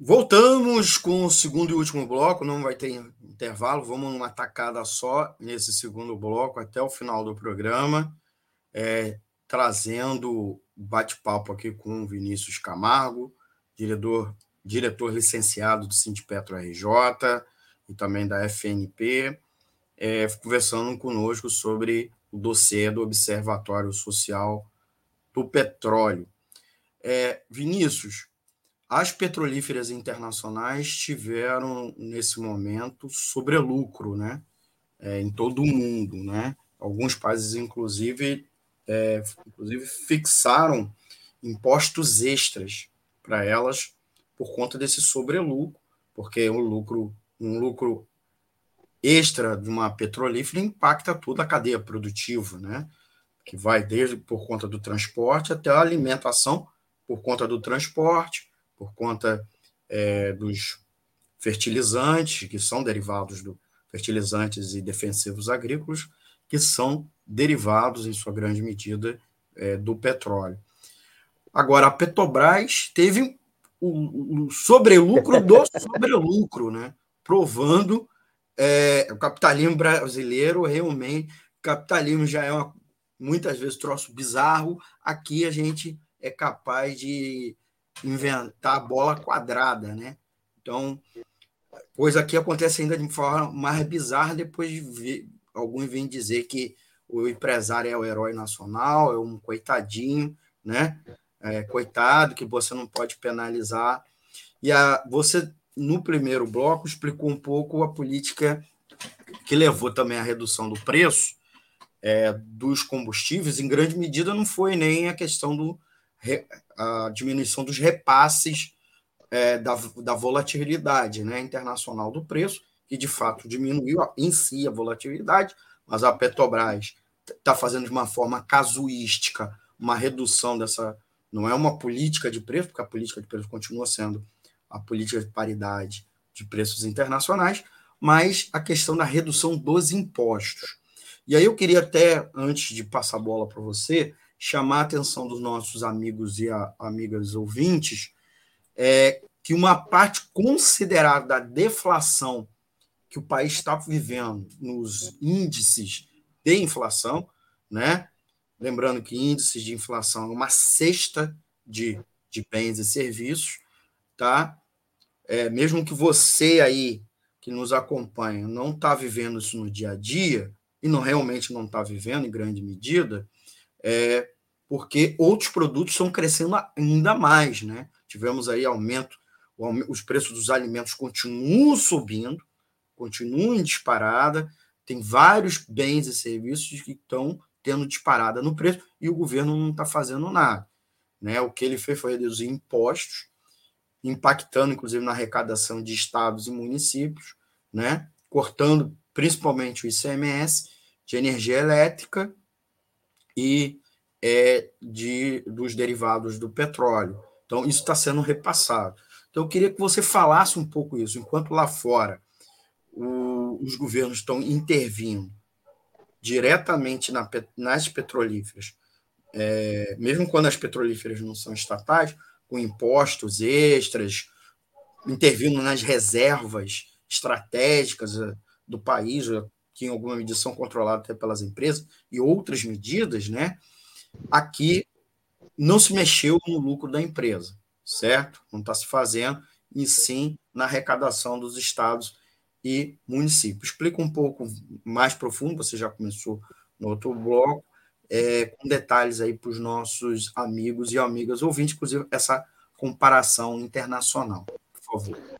[SPEAKER 2] Voltamos com o segundo e último bloco, não vai ter intervalo, vamos numa tacada só nesse segundo bloco até o final do programa, é, trazendo bate-papo aqui com Vinícius Camargo, diretor, diretor licenciado do Sindipetro RJ e também da FNP, é, conversando conosco sobre o dossiê do Observatório Social do Petróleo. É, Vinícius, as petrolíferas internacionais tiveram, nesse momento, sobrelucro né? É, em todo o mundo. Né? Alguns países, inclusive, é, inclusive fixaram impostos extras para elas por conta desse sobrelucro, porque um lucro, um lucro extra de uma petrolífera impacta toda a cadeia produtiva, né? que vai desde por conta do transporte até a alimentação por conta do transporte, por conta é, dos fertilizantes, que são derivados do fertilizantes e defensivos agrícolas, que são derivados, em sua grande medida, é, do petróleo. Agora, a Petrobras teve o, o sobrelucro do sobrelucro, né? provando é, o capitalismo brasileiro realmente, o capitalismo já é uma, muitas vezes troço bizarro, aqui a gente é capaz de inventar a bola quadrada, né? Então, coisa que acontece ainda de forma mais bizarra depois de ver, alguns vêm dizer que o empresário é o herói nacional, é um coitadinho, né? É, coitado, que você não pode penalizar. E a, você, no primeiro bloco, explicou um pouco a política que levou também à redução do preço é, dos combustíveis, em grande medida não foi nem a questão do a diminuição dos repasses é, da, da volatilidade né, internacional do preço, que de fato diminuiu em si a volatilidade, mas a Petrobras está fazendo de uma forma casuística uma redução dessa. Não é uma política de preço, porque a política de preço continua sendo a política de paridade de preços internacionais, mas a questão da redução dos impostos. E aí eu queria até, antes de passar a bola para você, chamar a atenção dos nossos amigos e a, amigas ouvintes é que uma parte considerável da deflação que o país está vivendo nos índices de inflação, né? Lembrando que índices de inflação é uma cesta de, de bens e serviços, tá? É, mesmo que você aí que nos acompanha não está vivendo isso no dia a dia, e não realmente não está vivendo em grande medida, é porque outros produtos estão crescendo ainda mais, né? Tivemos aí aumento, os preços dos alimentos continuam subindo, continuam em disparada, tem vários bens e serviços que estão tendo disparada no preço e o governo não está fazendo nada. Né? O que ele fez foi reduzir impostos, impactando inclusive na arrecadação de estados e municípios, né? cortando principalmente o ICMS de energia elétrica e é, de, dos derivados do petróleo. Então, isso está sendo repassado. Então, eu queria que você falasse um pouco isso, enquanto lá fora o, os governos estão intervindo diretamente na, nas petrolíferas, é, mesmo quando as petrolíferas não são estatais, com impostos extras, intervindo nas reservas estratégicas eh, do país, que em alguma medida são até pelas empresas, e outras medidas, né? Aqui não se mexeu no lucro da empresa, certo? Não está se fazendo, e sim na arrecadação dos estados e municípios. Explica um pouco mais profundo, você já começou no outro bloco, é, com detalhes aí para os nossos amigos e amigas ouvintes, inclusive essa comparação internacional, por favor.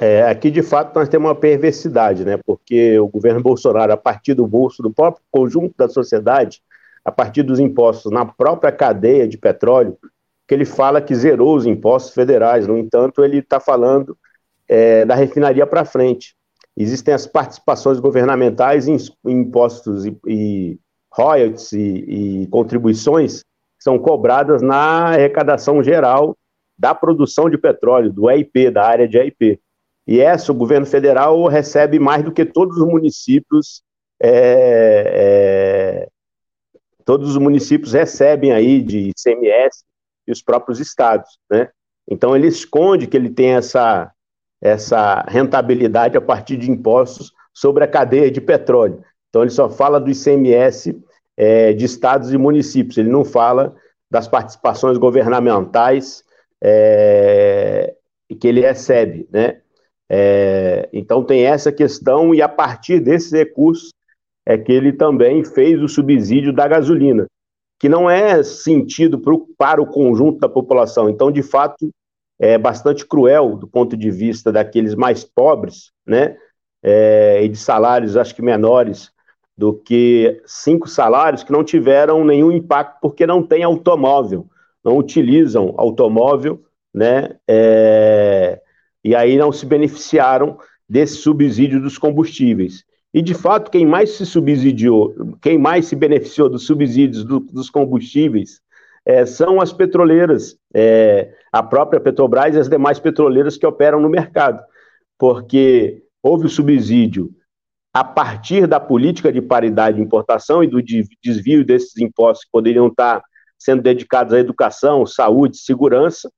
[SPEAKER 3] É, aqui, de fato, nós temos uma perversidade, né? porque o governo Bolsonaro, a partir do bolso do próprio conjunto da sociedade, a partir dos impostos na própria cadeia de petróleo, que ele fala que zerou os impostos federais. No entanto, ele está falando é, da refinaria para frente. Existem as participações governamentais em, impostos e, e royalties e, e contribuições que são cobradas na arrecadação geral da produção de petróleo, do EIP, da área de EIP. E essa, o governo federal recebe mais do que todos os municípios, é, é, todos os municípios recebem aí de ICMS e os próprios estados, né? Então ele esconde que ele tem essa, essa rentabilidade a partir de impostos sobre a cadeia de petróleo. Então ele só fala do ICMS é, de estados e municípios, ele não fala das participações governamentais é, que ele recebe, né? É, então tem essa questão, e a partir desses recursos é que ele também fez o subsídio da gasolina, que não é sentido pro, para o conjunto da população. Então, de fato, é bastante cruel do ponto de vista daqueles mais pobres, né? É, e de salários, acho que menores do que cinco salários que não tiveram nenhum impacto porque não tem automóvel, não utilizam automóvel, né? É, e aí não se beneficiaram desse subsídio dos combustíveis. E, de fato, quem mais se subsidiou, quem mais se beneficiou dos subsídios do, dos combustíveis é, são as petroleiras, é, a própria Petrobras e as demais petroleiras que operam no mercado, porque houve o subsídio a partir da política de paridade de importação e do desvio desses impostos que poderiam estar sendo dedicados à educação, saúde, segurança,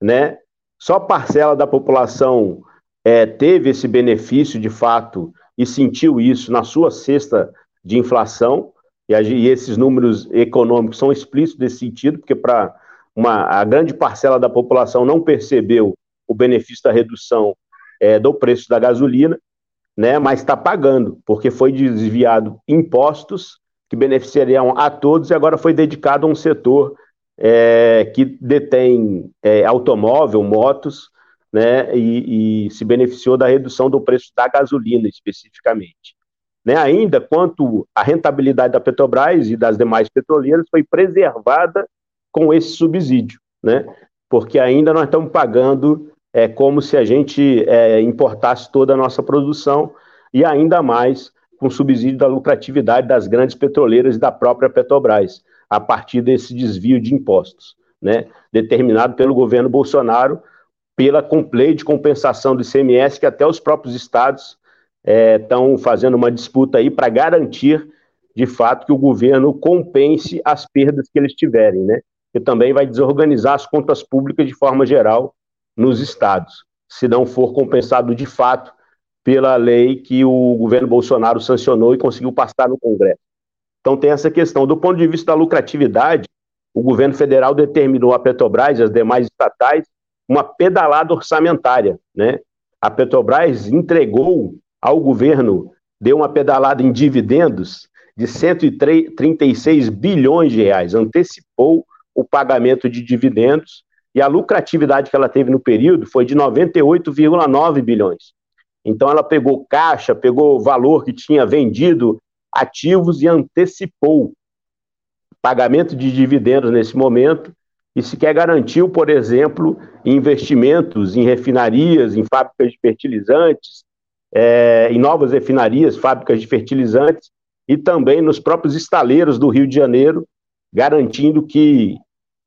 [SPEAKER 3] né? Só parcela da população é, teve esse benefício de fato e sentiu isso na sua cesta de inflação, e, e esses números econômicos são explícitos nesse sentido, porque para a grande parcela da população não percebeu o benefício da redução é, do preço da gasolina, né, mas está pagando, porque foi desviado impostos que beneficiariam a todos e agora foi dedicado a um setor é, que detém é, automóvel, motos, né, e, e, se beneficiou da redução do preço da gasolina especificamente. Né, ainda quanto à rentabilidade da Petrobras e das demais petroleiras foi preservada com esse subsídio, né, porque ainda nós estamos pagando é, como se a gente é, importasse toda a nossa produção e ainda mais com subsídio da lucratividade das grandes petroleiras e da própria Petrobras, a partir desse desvio de impostos, né, determinado pelo governo Bolsonaro pela lei de compensação do ICMS, que até os próprios estados estão é, fazendo uma disputa aí para garantir, de fato, que o governo compense as perdas que eles tiverem, né? Que também vai desorganizar as contas públicas de forma geral nos estados, se não for compensado de fato pela lei que o governo Bolsonaro sancionou e conseguiu passar no Congresso. Então tem essa questão. Do ponto de vista da lucratividade, o governo federal determinou a Petrobras e as demais estatais uma pedalada orçamentária, né? A Petrobras entregou ao governo, deu uma pedalada em dividendos de 136 bilhões de reais, antecipou o pagamento de dividendos e a lucratividade que ela teve no período foi de 98,9 bilhões. Então ela pegou caixa, pegou o valor que tinha vendido ativos e antecipou pagamento de dividendos nesse momento e se quer garantiu, por exemplo, investimentos em refinarias, em fábricas de fertilizantes, é, em novas refinarias, fábricas de fertilizantes e também nos próprios estaleiros do Rio de Janeiro, garantindo que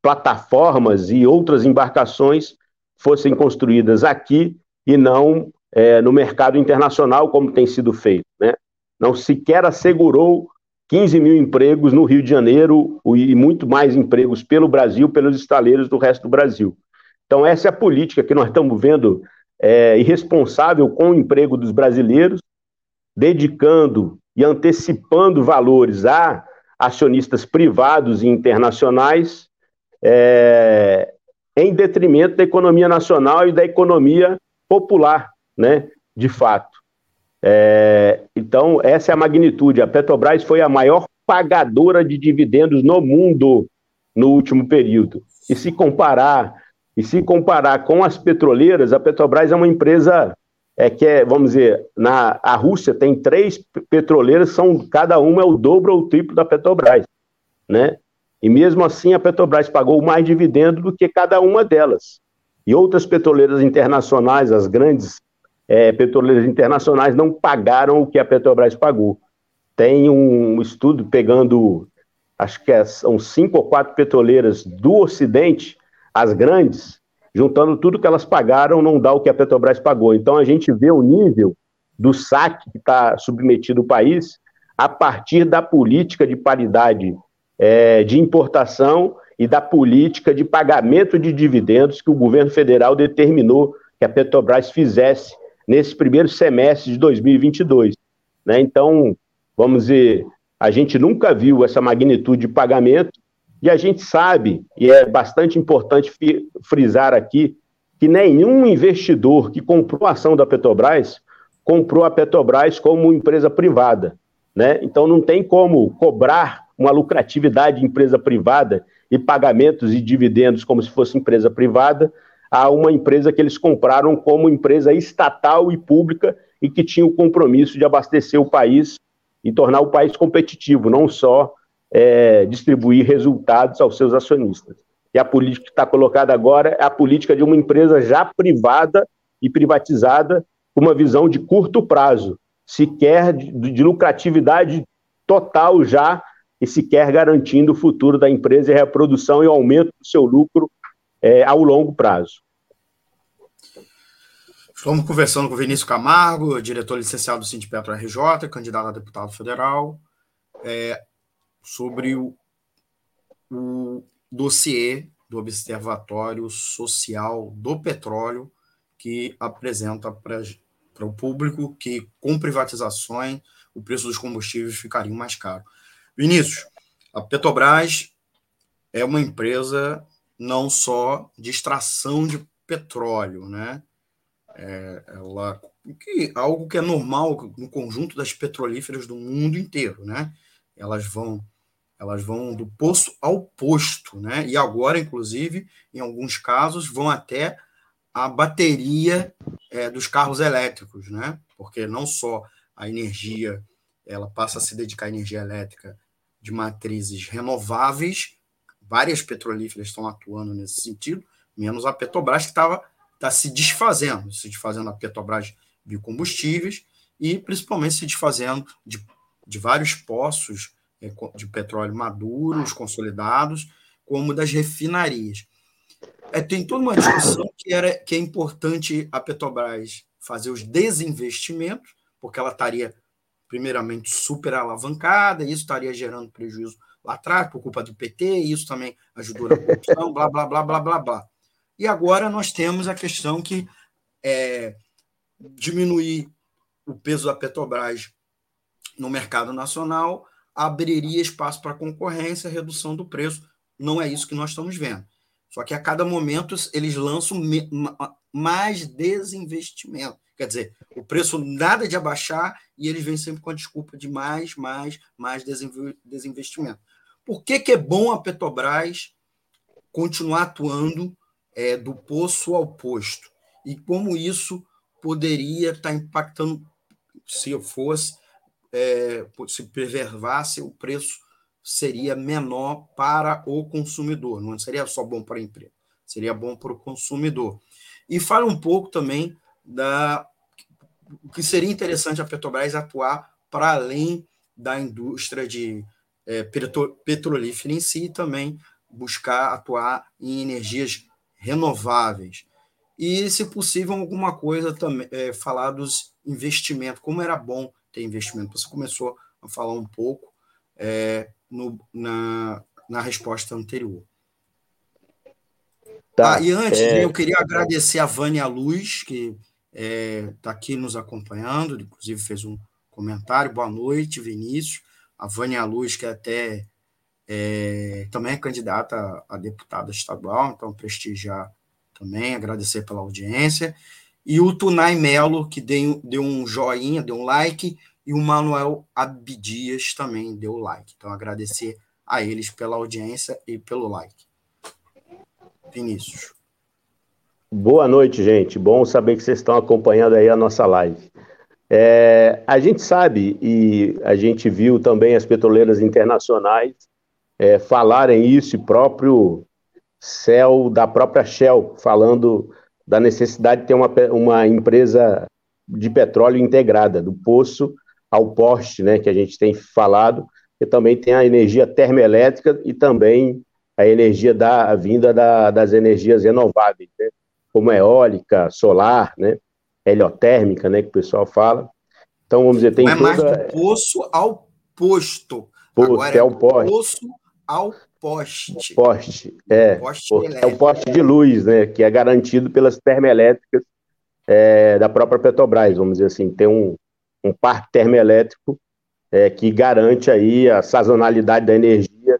[SPEAKER 3] plataformas e outras embarcações fossem construídas aqui e não é, no mercado internacional, como tem sido feito. Né? Não sequer assegurou 15 mil empregos no Rio de Janeiro e muito mais empregos pelo Brasil, pelos estaleiros do resto do Brasil. Então, essa é a política que nós estamos vendo é, irresponsável com o emprego dos brasileiros, dedicando e antecipando valores a acionistas privados e internacionais, é, em detrimento da economia nacional e da economia popular, né, de fato. É, então, essa é a magnitude. A Petrobras foi a maior pagadora de dividendos no mundo no último período. E se comparar e se comparar com as petroleiras, a Petrobras é uma empresa é, que é, vamos dizer, na a Rússia tem três petroleiras, são cada uma é o dobro ou o triplo da Petrobras, né? E mesmo assim, a Petrobras pagou mais dividendo do que cada uma delas. E outras petroleiras internacionais, as grandes é, petroleiras internacionais, não pagaram o que a Petrobras pagou. Tem um estudo pegando, acho que é, são cinco ou quatro petroleiras do Ocidente, as grandes, juntando tudo que elas pagaram, não dá o que a Petrobras pagou. Então a gente vê o nível do saque que está submetido o país a partir da política de paridade é, de importação e da política de pagamento de dividendos que o governo federal determinou que a Petrobras fizesse nesse primeiro semestre de 2022. Né? Então, vamos dizer, a gente nunca viu essa magnitude de pagamento e a gente sabe, e é bastante importante frisar aqui, que nenhum investidor que comprou a ação da Petrobras comprou a Petrobras como empresa privada. Né? Então, não tem como cobrar uma lucratividade de empresa privada e pagamentos e dividendos como se fosse empresa privada a uma empresa que eles compraram como empresa estatal e pública e que tinha o compromisso de abastecer o país e tornar o país competitivo, não só é, distribuir resultados aos seus acionistas. E a política que está colocada agora é a política de uma empresa já privada e privatizada com uma visão de curto prazo, sequer de, de lucratividade total já e sequer garantindo o futuro da empresa e a reprodução e o aumento do seu lucro é, ao longo prazo.
[SPEAKER 2] Estamos conversando com Vinícius Camargo, diretor licenciado do Sindipetro RJ, candidato a deputado federal, é, sobre o, o dossiê do Observatório Social do Petróleo, que apresenta para o público que, com privatizações, o preço dos combustíveis ficaria mais caro. Vinícius, a Petrobras é uma empresa não só de extração de petróleo, né? É, ela, que, algo que é normal no conjunto das petrolíferas do mundo inteiro, né? elas vão elas vão do poço ao posto, né? E agora, inclusive, em alguns casos, vão até a bateria é, dos carros elétricos, né? Porque não só a energia ela passa a se dedicar à energia elétrica de matrizes renováveis, várias petrolíferas estão atuando nesse sentido, menos a Petrobras que estava tá se desfazendo, se desfazendo a Petrobras biocombustíveis e principalmente se desfazendo de, de vários poços é, de petróleo maduros, consolidados, como das refinarias. É, tem toda uma discussão que, era, que é importante a Petrobras fazer os desinvestimentos, porque ela estaria, primeiramente, super alavancada, e isso estaria gerando prejuízo lá atrás, por culpa do PT, isso também ajudou na corrupção, blá, blá, blá, blá, blá, blá. E agora nós temos a questão que é, diminuir o peso da Petrobras no mercado nacional abriria espaço para concorrência, redução do preço. Não é isso que nós estamos vendo. Só que a cada momento eles lançam mais desinvestimento. Quer dizer, o preço nada de abaixar e eles vêm sempre com a desculpa de mais, mais, mais desinvestimento. Por que, que é bom a Petrobras continuar atuando é, do poço ao posto? E como isso poderia estar tá impactando, se eu fosse, é, se preservasse, o preço seria menor para o consumidor, não seria só bom para a empresa, seria bom para o consumidor. E fala um pouco também da o que seria interessante a Petrobras atuar para além da indústria de é, petrolífera em si, e também buscar atuar em energias renováveis. E, se possível, alguma coisa também, é, falar dos investimentos, como era bom ter investimento. Você começou a falar um pouco é, no, na, na resposta anterior. Tá, ah, e antes, é... eu queria agradecer a Vânia Luz, que está é, aqui nos acompanhando, inclusive fez um comentário. Boa noite, Vinícius. A Vânia Luz, que é até é, também é candidata a deputada estadual, então prestigiar também, agradecer pela audiência e o Tunai Melo, que deu, deu um joinha, deu um like, e o Manuel Abdias também deu like. Então, agradecer a eles pela audiência e pelo like. Vinícius.
[SPEAKER 3] Boa noite, gente. Bom saber que vocês estão acompanhando aí a nossa live. É, a gente sabe e a gente viu também as petroleiras internacionais é, falarem isso, e próprio céu da própria Shell falando da necessidade de ter uma, uma empresa de petróleo integrada, do poço ao poste, né, que a gente tem falado, e também tem a energia termoelétrica e também a energia da a vinda da, das energias renováveis, né, como eólica, solar, né, heliotérmica, né, que o pessoal fala. Então, vamos dizer, tem Não é
[SPEAKER 2] toda... mais do poço ao posto.
[SPEAKER 3] Posto, Agora é, é o poste.
[SPEAKER 2] poço ao poste.
[SPEAKER 3] Poste, é. Poste é o poste de luz, né? Que é garantido pelas termoelétricas é, da própria Petrobras, vamos dizer assim. Tem um, um parque termoelétrico é, que garante aí a sazonalidade da energia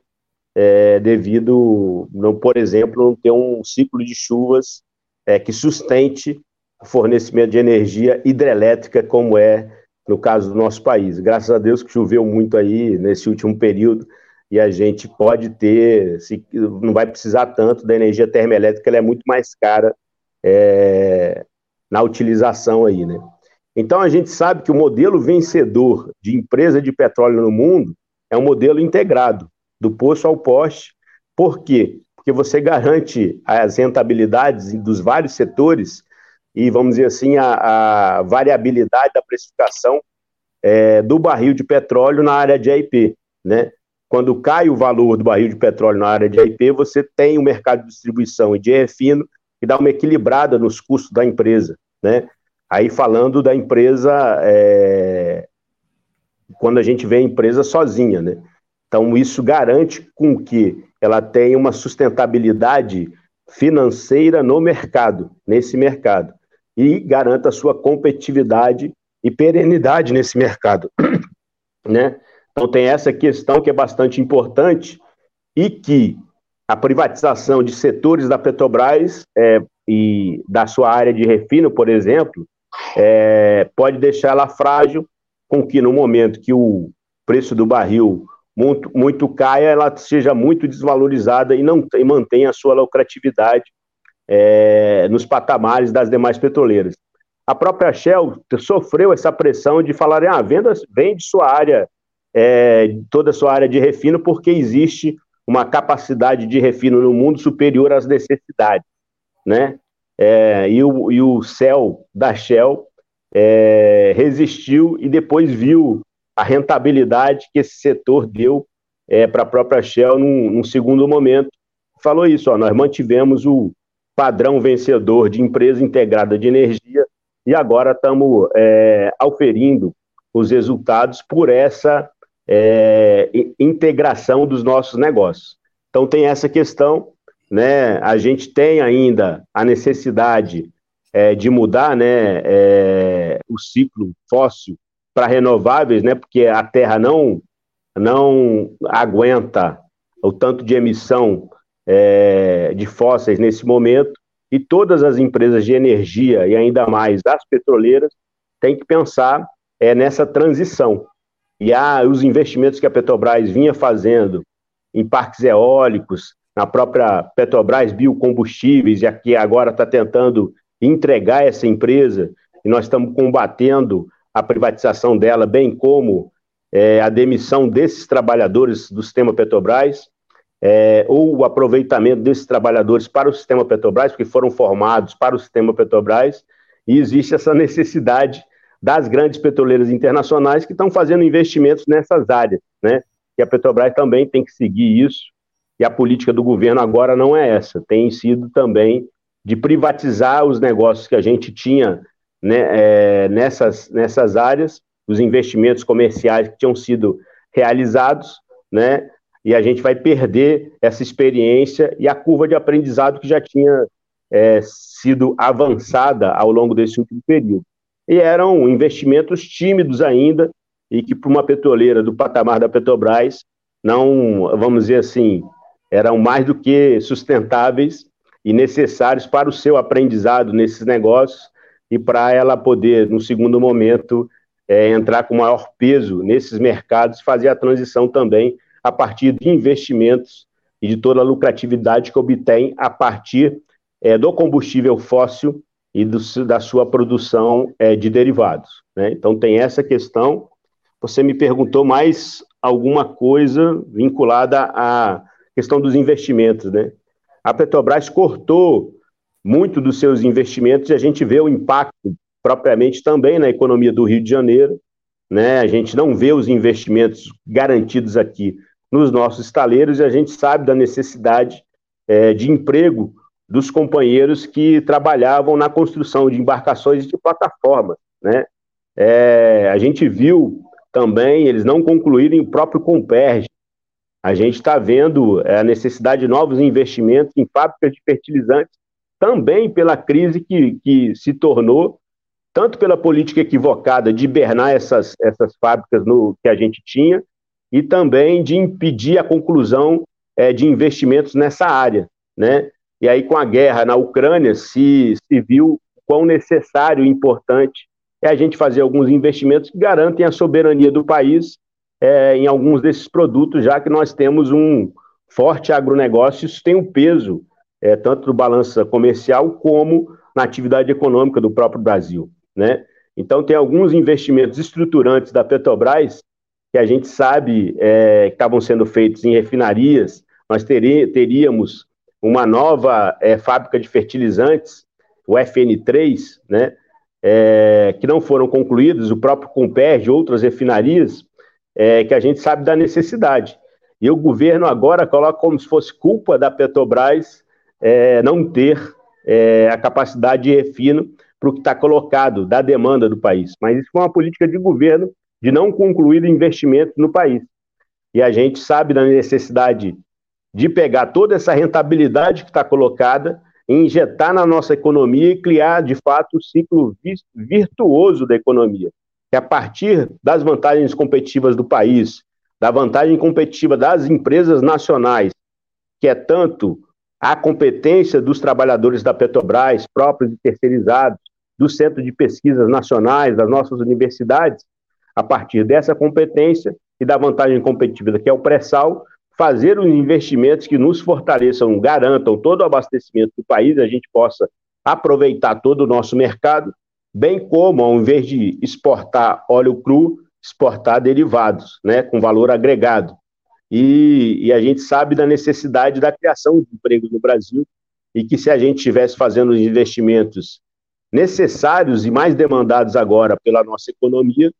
[SPEAKER 3] é, devido, não, por exemplo, não ter um ciclo de chuvas é, que sustente fornecimento de energia hidrelétrica, como é no caso do nosso país. Graças a Deus que choveu muito aí nesse último período, e a gente pode ter, se, não vai precisar tanto da energia termoelétrica, ela é muito mais cara é, na utilização aí, né? Então a gente sabe que o modelo vencedor de empresa de petróleo no mundo é um modelo integrado, do poço ao poste. Por quê? Porque você garante as rentabilidades dos vários setores e, vamos dizer assim, a, a variabilidade da precificação é, do barril de petróleo na área de AIP, né? Quando cai o valor do barril de petróleo na área de IP, você tem o mercado de distribuição e de refino que dá uma equilibrada nos custos da empresa, né? Aí falando da empresa, é... quando a gente vê a empresa sozinha, né? Então isso garante com que ela tenha uma sustentabilidade financeira no mercado, nesse mercado, e garanta sua competitividade e perenidade nesse mercado, né? Então, tem essa questão que é bastante importante e que a privatização de setores da Petrobras é, e da sua área de refino, por exemplo, é, pode deixar ela frágil, com que no momento que o preço do barril muito, muito caia, ela seja muito desvalorizada e não e mantenha a sua lucratividade é, nos patamares das demais petroleiras. A própria Shell sofreu essa pressão de falar, ah, venda, vende sua área, é, toda a sua área de refino, porque existe uma capacidade de refino no mundo superior às necessidades, né? É, e, o, e o céu da Shell é, resistiu e depois viu a rentabilidade que esse setor deu é, para a própria Shell num, num, segundo momento. Falou isso, ó, nós mantivemos o padrão vencedor de empresa integrada de energia e agora estamos é, auferindo os resultados por essa é, integração dos nossos negócios. Então tem essa questão, né? A gente tem ainda a necessidade é, de mudar, né, é, o ciclo fóssil para renováveis, né? Porque a Terra não não aguenta o tanto de emissão é, de fósseis nesse momento e todas as empresas de energia e ainda mais as petroleiras têm que pensar é, nessa transição. E há os investimentos que a Petrobras vinha fazendo em parques eólicos, na própria Petrobras Biocombustíveis, e aqui agora está tentando entregar essa empresa, e nós estamos combatendo a privatização dela, bem como é, a demissão desses trabalhadores do sistema Petrobras, é, ou o aproveitamento desses trabalhadores para o sistema Petrobras, porque foram formados para o sistema Petrobras, e existe essa necessidade das grandes petroleiras internacionais que estão fazendo investimentos nessas áreas, né? E a Petrobras também tem que seguir isso, e a política do governo agora não é essa, tem sido também de privatizar os negócios que a gente tinha né, é, nessas, nessas áreas, os investimentos comerciais que tinham sido realizados, né? E a gente vai perder essa experiência e a curva de aprendizado que já tinha é, sido avançada ao longo desse último período. E eram investimentos tímidos ainda, e que para uma petroleira do patamar da Petrobras, não, vamos dizer assim, eram mais do que sustentáveis e necessários para o seu aprendizado nesses negócios e para ela poder, no segundo momento, é, entrar com maior peso nesses mercados, fazer a transição também a partir de investimentos e de toda a lucratividade que obtém a partir é, do combustível fóssil e do, da sua produção é, de derivados. Né? Então, tem essa questão. Você me perguntou mais alguma coisa vinculada à questão dos investimentos. Né? A Petrobras cortou muito dos seus investimentos e a gente vê o impacto propriamente também na economia do Rio de Janeiro. Né? A gente não vê os investimentos garantidos aqui nos nossos estaleiros e a gente sabe da necessidade é, de emprego dos companheiros que trabalhavam na construção de embarcações e de plataformas, né? É, a gente viu também eles não concluírem o próprio Comperge. A gente está vendo é, a necessidade de novos investimentos em fábricas de fertilizantes, também pela crise que, que se tornou, tanto pela política equivocada de hibernar essas, essas fábricas no, que a gente tinha, e também de impedir a conclusão é, de investimentos nessa área, né? E aí, com a guerra na Ucrânia, se, se viu quão necessário e importante é a gente fazer alguns investimentos que garantem a soberania do país é, em alguns desses produtos, já que nós temos um forte agronegócio, isso tem um peso é, tanto no balança comercial como na atividade econômica do próprio Brasil, né? Então tem alguns investimentos estruturantes da Petrobras que a gente sabe é, que estavam sendo feitos em refinarias, nós teríamos uma nova é, fábrica de fertilizantes, o FN3, né, é, que não foram concluídas, o próprio Comperj, outras refinarias, é, que a gente sabe da necessidade. E o governo agora coloca como se fosse culpa da Petrobras é, não ter é, a capacidade de refino para o que está colocado, da demanda do país. Mas isso foi uma política de governo de não concluir investimentos no país. E a gente sabe da necessidade de pegar toda essa rentabilidade que está colocada, injetar na nossa economia e criar, de fato, um ciclo virtuoso da economia. Que a partir das vantagens competitivas do país, da vantagem competitiva das empresas nacionais, que é tanto a competência dos trabalhadores da Petrobras, próprios e terceirizados, do Centro de Pesquisas Nacionais, das nossas universidades, a partir dessa competência, e da vantagem competitiva, que é o pré-sal, fazer os investimentos que nos fortaleçam, garantam todo o abastecimento do país, a gente possa aproveitar todo o nosso mercado, bem como, ao invés de exportar óleo cru, exportar derivados, né, com valor agregado. E, e, a gente sabe da necessidade da criação de empregos no Brasil e que se a gente estivesse fazendo os investimentos necessários e mais demandados agora pela nossa economia,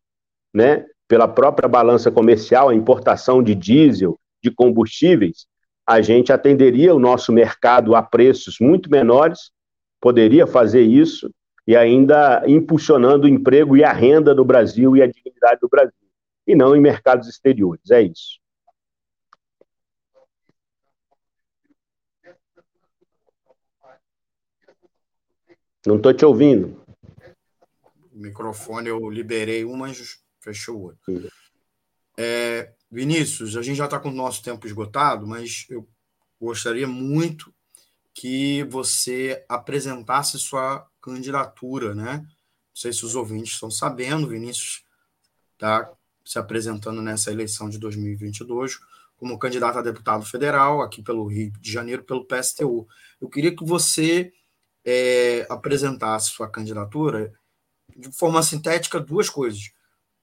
[SPEAKER 3] né, pela própria balança comercial, a importação de diesel, de combustíveis, a gente atenderia o nosso mercado a preços muito menores, poderia fazer isso e ainda impulsionando o emprego e a renda do Brasil e a dignidade do Brasil, e não em mercados exteriores. É isso. Não estou te ouvindo.
[SPEAKER 2] O microfone eu liberei um, mas fechou o outro. É, Vinícius, a gente já está com o nosso tempo esgotado, mas eu gostaria muito que você apresentasse sua candidatura, né? Não sei se os ouvintes estão sabendo, Vinícius está se apresentando nessa eleição de 2022 como candidato a deputado federal aqui pelo Rio de Janeiro, pelo PSTU. Eu queria que você é, apresentasse sua candidatura de forma sintética duas coisas.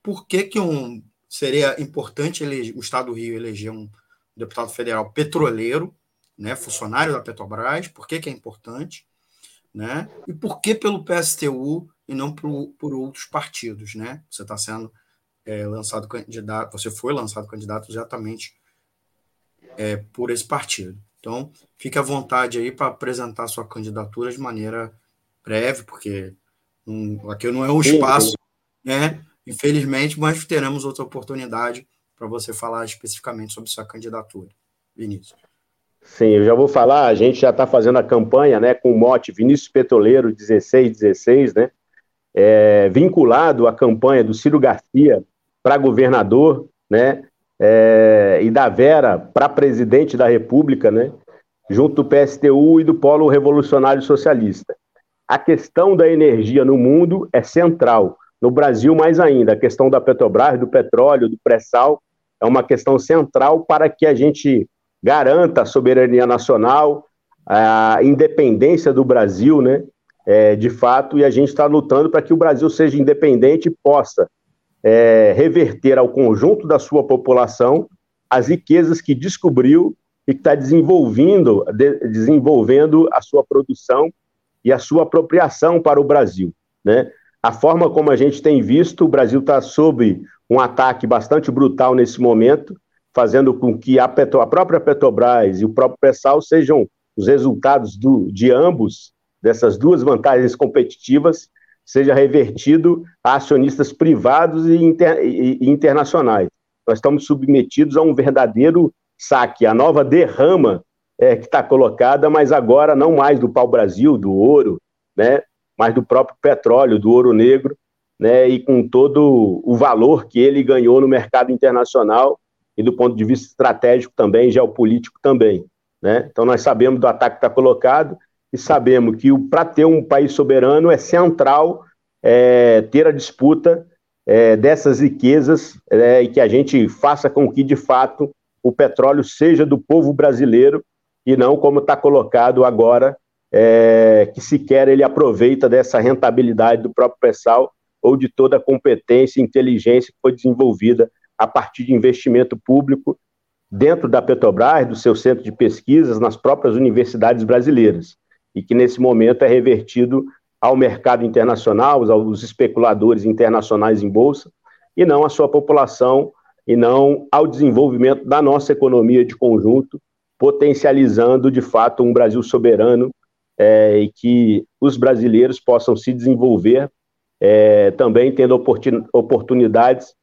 [SPEAKER 2] Por que, que um, seria importante eleger, o Estado do Rio eleger um deputado federal petroleiro, né, funcionário da Petrobras? Por que, que é importante? Né? E por que pelo PSTU e não por, por outros partidos? Né? Você está sendo é, lançado candidato, você foi lançado candidato exatamente é, por esse partido. Então, fique à vontade aí para apresentar sua candidatura de maneira breve, porque aqui não é um espaço, né? Infelizmente, mas teremos outra oportunidade para você falar especificamente sobre sua candidatura. Vinícius.
[SPEAKER 3] Sim, eu já vou falar, a gente já está fazendo a campanha né, com o mote Vinícius Petroleiro 1616, né? É, vinculado à campanha do Ciro Garcia para governador, né? é, e da Vera para presidente da República, né, junto do PSTU e do Polo Revolucionário Socialista. A questão da energia no mundo é central. No Brasil, mais ainda, a questão da Petrobras, do petróleo, do pré-sal, é uma questão central para que a gente garanta a soberania nacional, a independência do Brasil, né? É, de fato, e a gente está lutando para que o Brasil seja independente e possa é, reverter ao conjunto da sua população as riquezas que descobriu e que está desenvolvendo, de, desenvolvendo a sua produção e a sua apropriação para o Brasil. Né? A forma como a gente tem visto, o Brasil está sob um ataque bastante brutal nesse momento, fazendo com que a, Petro, a própria Petrobras e o próprio Pressal sejam os resultados do, de ambos, dessas duas vantagens competitivas, seja revertido a acionistas privados e, inter, e, e internacionais. Nós estamos submetidos a um verdadeiro saque, a nova derrama é, que está colocada, mas agora não mais do pau-brasil, do ouro, né, mas do próprio petróleo, do ouro negro, né, e com todo o valor que ele ganhou no mercado internacional e do ponto de vista estratégico também, geopolítico também. Né? Então nós sabemos do ataque que está colocado, e sabemos que para ter um país soberano é central é, ter a disputa é, dessas riquezas é, e que a gente faça com que, de fato, o petróleo seja do povo brasileiro e não como está colocado agora, é, que sequer ele aproveita dessa rentabilidade do próprio pré-sal ou de toda a competência e inteligência que foi desenvolvida a partir de investimento público dentro da Petrobras, do seu centro de pesquisas, nas próprias universidades brasileiras. E que nesse momento é revertido ao mercado internacional, aos especuladores internacionais em bolsa, e não à sua população, e não ao desenvolvimento da nossa economia de conjunto, potencializando de fato um Brasil soberano é, e que os brasileiros possam se desenvolver é, também tendo oportunidades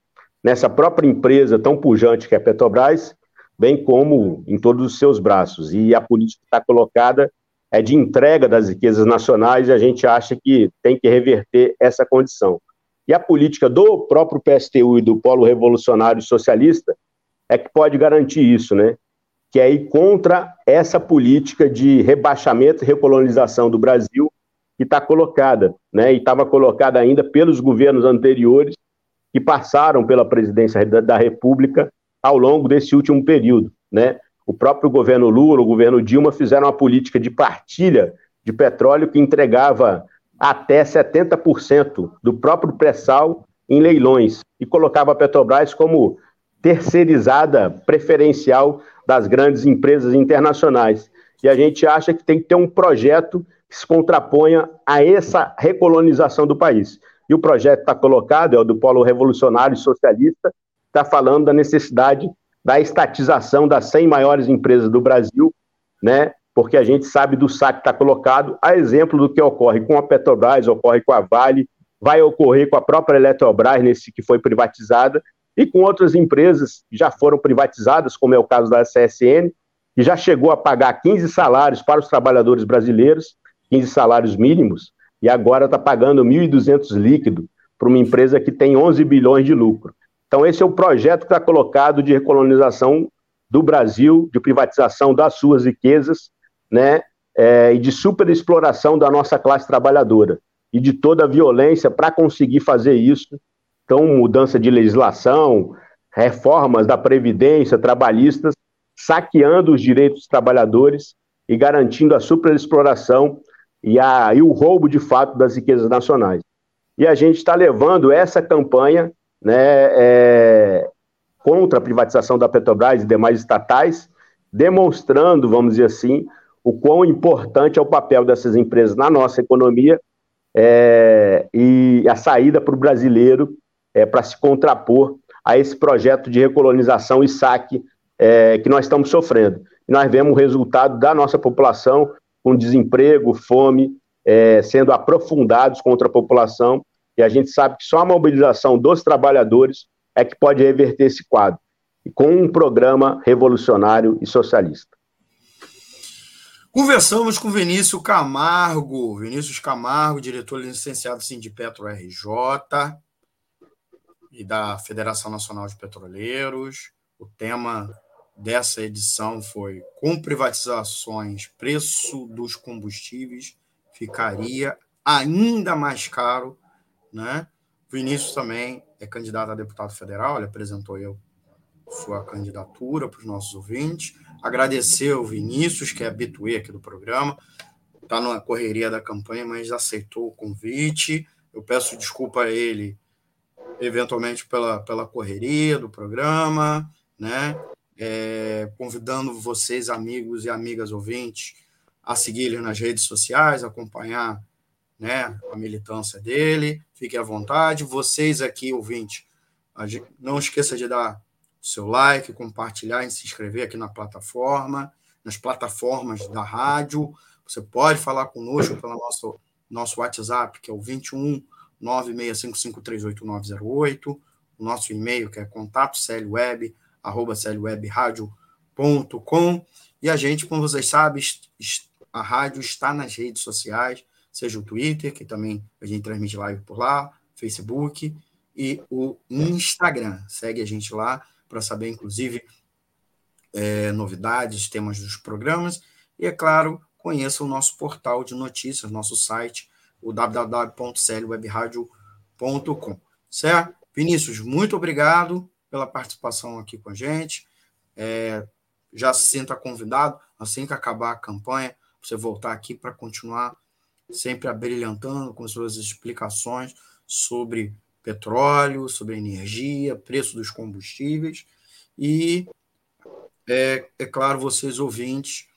[SPEAKER 3] nessa própria empresa tão pujante que é a Petrobras, bem como em todos os seus braços. E a política está colocada é, de entrega das riquezas nacionais e a gente acha que tem que reverter essa condição. E a política do próprio PSTU e do Polo Revolucionário Socialista é que pode garantir isso, né? Que é ir contra essa política de rebaixamento e recolonização do Brasil que está colocada, né? E estava colocada ainda pelos governos anteriores que passaram pela presidência da, da República ao longo desse último período, né? O próprio governo Lula, o governo Dilma fizeram uma política de partilha de petróleo que entregava até 70% do próprio pré-sal em leilões e colocava a Petrobras como terceirizada preferencial das grandes empresas internacionais. E a gente acha que tem que ter um projeto que se contraponha a essa recolonização do país. E o projeto está colocado, é o do Polo Revolucionário Socialista, está falando da necessidade da estatização das 100 maiores empresas do Brasil, né? Porque a gente sabe do saque que está colocado, a exemplo do que ocorre com a Petrobras, ocorre com a Vale, vai ocorrer com a própria Eletrobras, nesse que foi privatizada, e com outras empresas que já foram privatizadas, como é o caso da CSN, que já chegou a pagar 15 salários para os trabalhadores brasileiros, 15 salários mínimos, e agora está pagando 1.200 líquido para uma empresa que tem 11 bilhões de lucro. Então, esse é o projeto que está colocado de recolonização do Brasil, de privatização das suas riquezas, né, é, e de superexploração da nossa classe trabalhadora, e de toda a violência para conseguir fazer isso. Então, mudança de legislação, reformas da Previdência, trabalhistas, saqueando os direitos dos trabalhadores e garantindo a superexploração e, a, e o roubo de fato das riquezas nacionais. E a gente está levando essa campanha né, é, contra a privatização da Petrobras e demais estatais, demonstrando, vamos dizer assim, o quão importante é o papel dessas empresas na nossa economia é, e a saída para o brasileiro é, para se contrapor a esse projeto de recolonização e saque é, que nós estamos sofrendo. E nós vemos o resultado da nossa população com desemprego, fome, é, sendo aprofundados contra a população e a gente sabe que só a mobilização dos trabalhadores é que pode reverter esse quadro, e com um programa revolucionário e socialista.
[SPEAKER 2] Conversamos com Vinícius Camargo, Vinícius Camargo, diretor licenciado Sindipetro RJ e da Federação Nacional de Petroleiros. O tema dessa edição foi com privatizações, preço dos combustíveis ficaria ainda mais caro né? Vinícius também é candidato a deputado federal, ele apresentou eu sua candidatura para os nossos ouvintes. Agradecer ao Vinícius, que é habituê aqui do programa, está na correria da campanha, mas aceitou o convite. Eu peço desculpa a ele, eventualmente, pela, pela correria do programa, né? É, convidando vocês, amigos e amigas ouvintes, a seguir nas redes sociais, acompanhar né, a militância dele, fique à vontade. Vocês aqui, ouvintes, não esqueça de dar o seu like, compartilhar e se inscrever aqui na plataforma, nas plataformas da rádio. Você pode falar conosco pelo nosso, nosso WhatsApp, que é o 21 965538908, o nosso e-mail, que é contato clweb, arroba clwebradio.com. E a gente, como vocês sabem, a rádio está nas redes sociais, seja o Twitter, que também a gente transmite live por lá, Facebook e o Instagram. Segue a gente lá para saber, inclusive, é, novidades, temas dos programas. E, é claro, conheça o nosso portal de notícias, nosso site, o www.clwebradio.com. Certo? Vinícius, muito obrigado pela participação aqui com a gente. É, já se sinta convidado, assim que acabar a campanha, você voltar aqui para continuar sempre abrilhantando com suas explicações sobre petróleo, sobre energia, preço dos combustíveis e é, é claro, vocês ouvintes,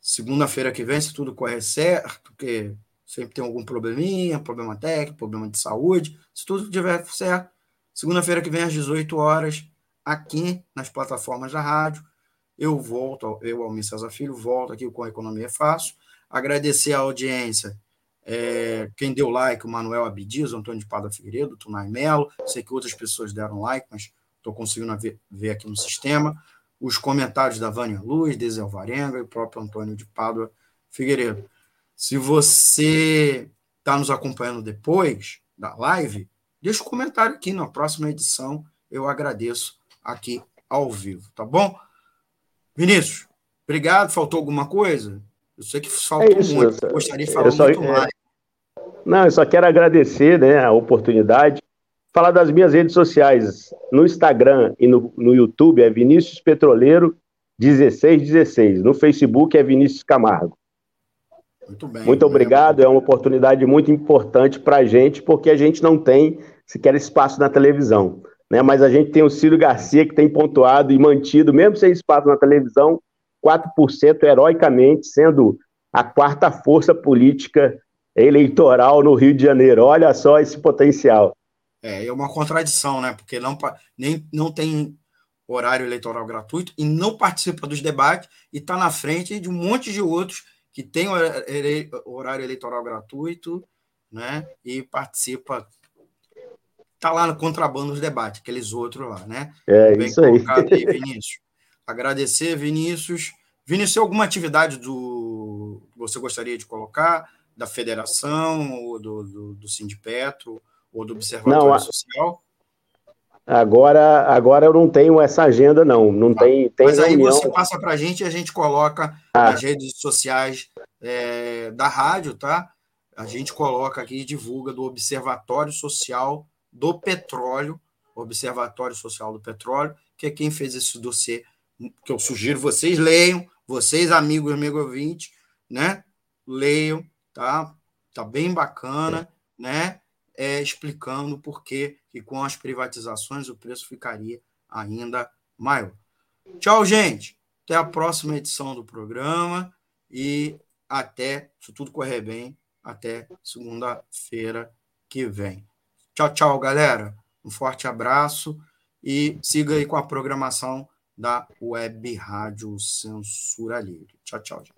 [SPEAKER 2] segunda-feira que vem, se tudo correr certo, porque sempre tem algum probleminha, problema técnico, problema de saúde, se tudo estiver certo, segunda-feira que vem às 18 horas, aqui nas plataformas da rádio, eu volto, eu, Almir César Filho, volto aqui com a Economia Fácil, agradecer a audiência, é, quem deu like, o Manuel Abidias, o Antônio de Pada Figueiredo, o Tunai Melo, sei que outras pessoas deram like, mas estou conseguindo ver, ver, aqui no sistema, os comentários da Vânia Luz, Desel Alvarenga e o próprio Antônio de Pádua Figueiredo. Se você está nos acompanhando depois da live, deixa um comentário aqui na próxima edição, eu agradeço aqui ao vivo, tá bom? Vinícius, obrigado. Faltou alguma coisa? Eu sei que faltou é isso, muito, eu, gostaria de falar só, muito é, mais.
[SPEAKER 3] Não, eu só quero agradecer né, a oportunidade falar das minhas redes sociais. No Instagram e no, no YouTube é Vinícius Petroleiro 1616. No Facebook é Vinícius Camargo. Muito bem. Muito obrigado. É uma oportunidade muito importante para a gente, porque a gente não tem sequer espaço na televisão. Né? Mas a gente tem o Ciro Garcia, que tem pontuado e mantido, mesmo sem espaço na televisão, 4% heroicamente, sendo a quarta força política eleitoral no Rio de Janeiro. Olha só esse potencial.
[SPEAKER 2] É, é uma contradição, né? Porque não, nem, não tem horário eleitoral gratuito e não participa dos debates e está na frente de um monte de outros que tem horário eleitoral gratuito, né? E participa tá lá no contrabando dos debates, aqueles outros lá, né?
[SPEAKER 3] É Bem isso aí. aí.
[SPEAKER 2] Vinícius. Agradecer, Vinícius. Vinícius, alguma atividade do você gostaria de colocar da federação ou do, do, do Sindipetro ou do Observatório não, Social?
[SPEAKER 3] Agora, agora eu não tenho essa agenda, não. Não tá. tem, tem
[SPEAKER 2] Mas reunião. aí você passa para a gente e a gente coloca ah. nas redes sociais é, da rádio, tá? A gente coloca aqui e divulga do Observatório Social do Petróleo, Observatório Social do Petróleo, que é quem fez esse dossiê, que eu sugiro vocês leiam, vocês, amigos, amigo ouvinte, né? Leiam, tá? Tá bem bacana, né? É, explicando por que com as privatizações o preço ficaria ainda maior. Tchau, gente. Até a próxima edição do programa e até, se tudo correr bem, até segunda-feira que vem. Tchau, tchau, galera. Um forte abraço e siga aí com a programação da Web Rádio Censura Livre. Tchau, tchau, gente.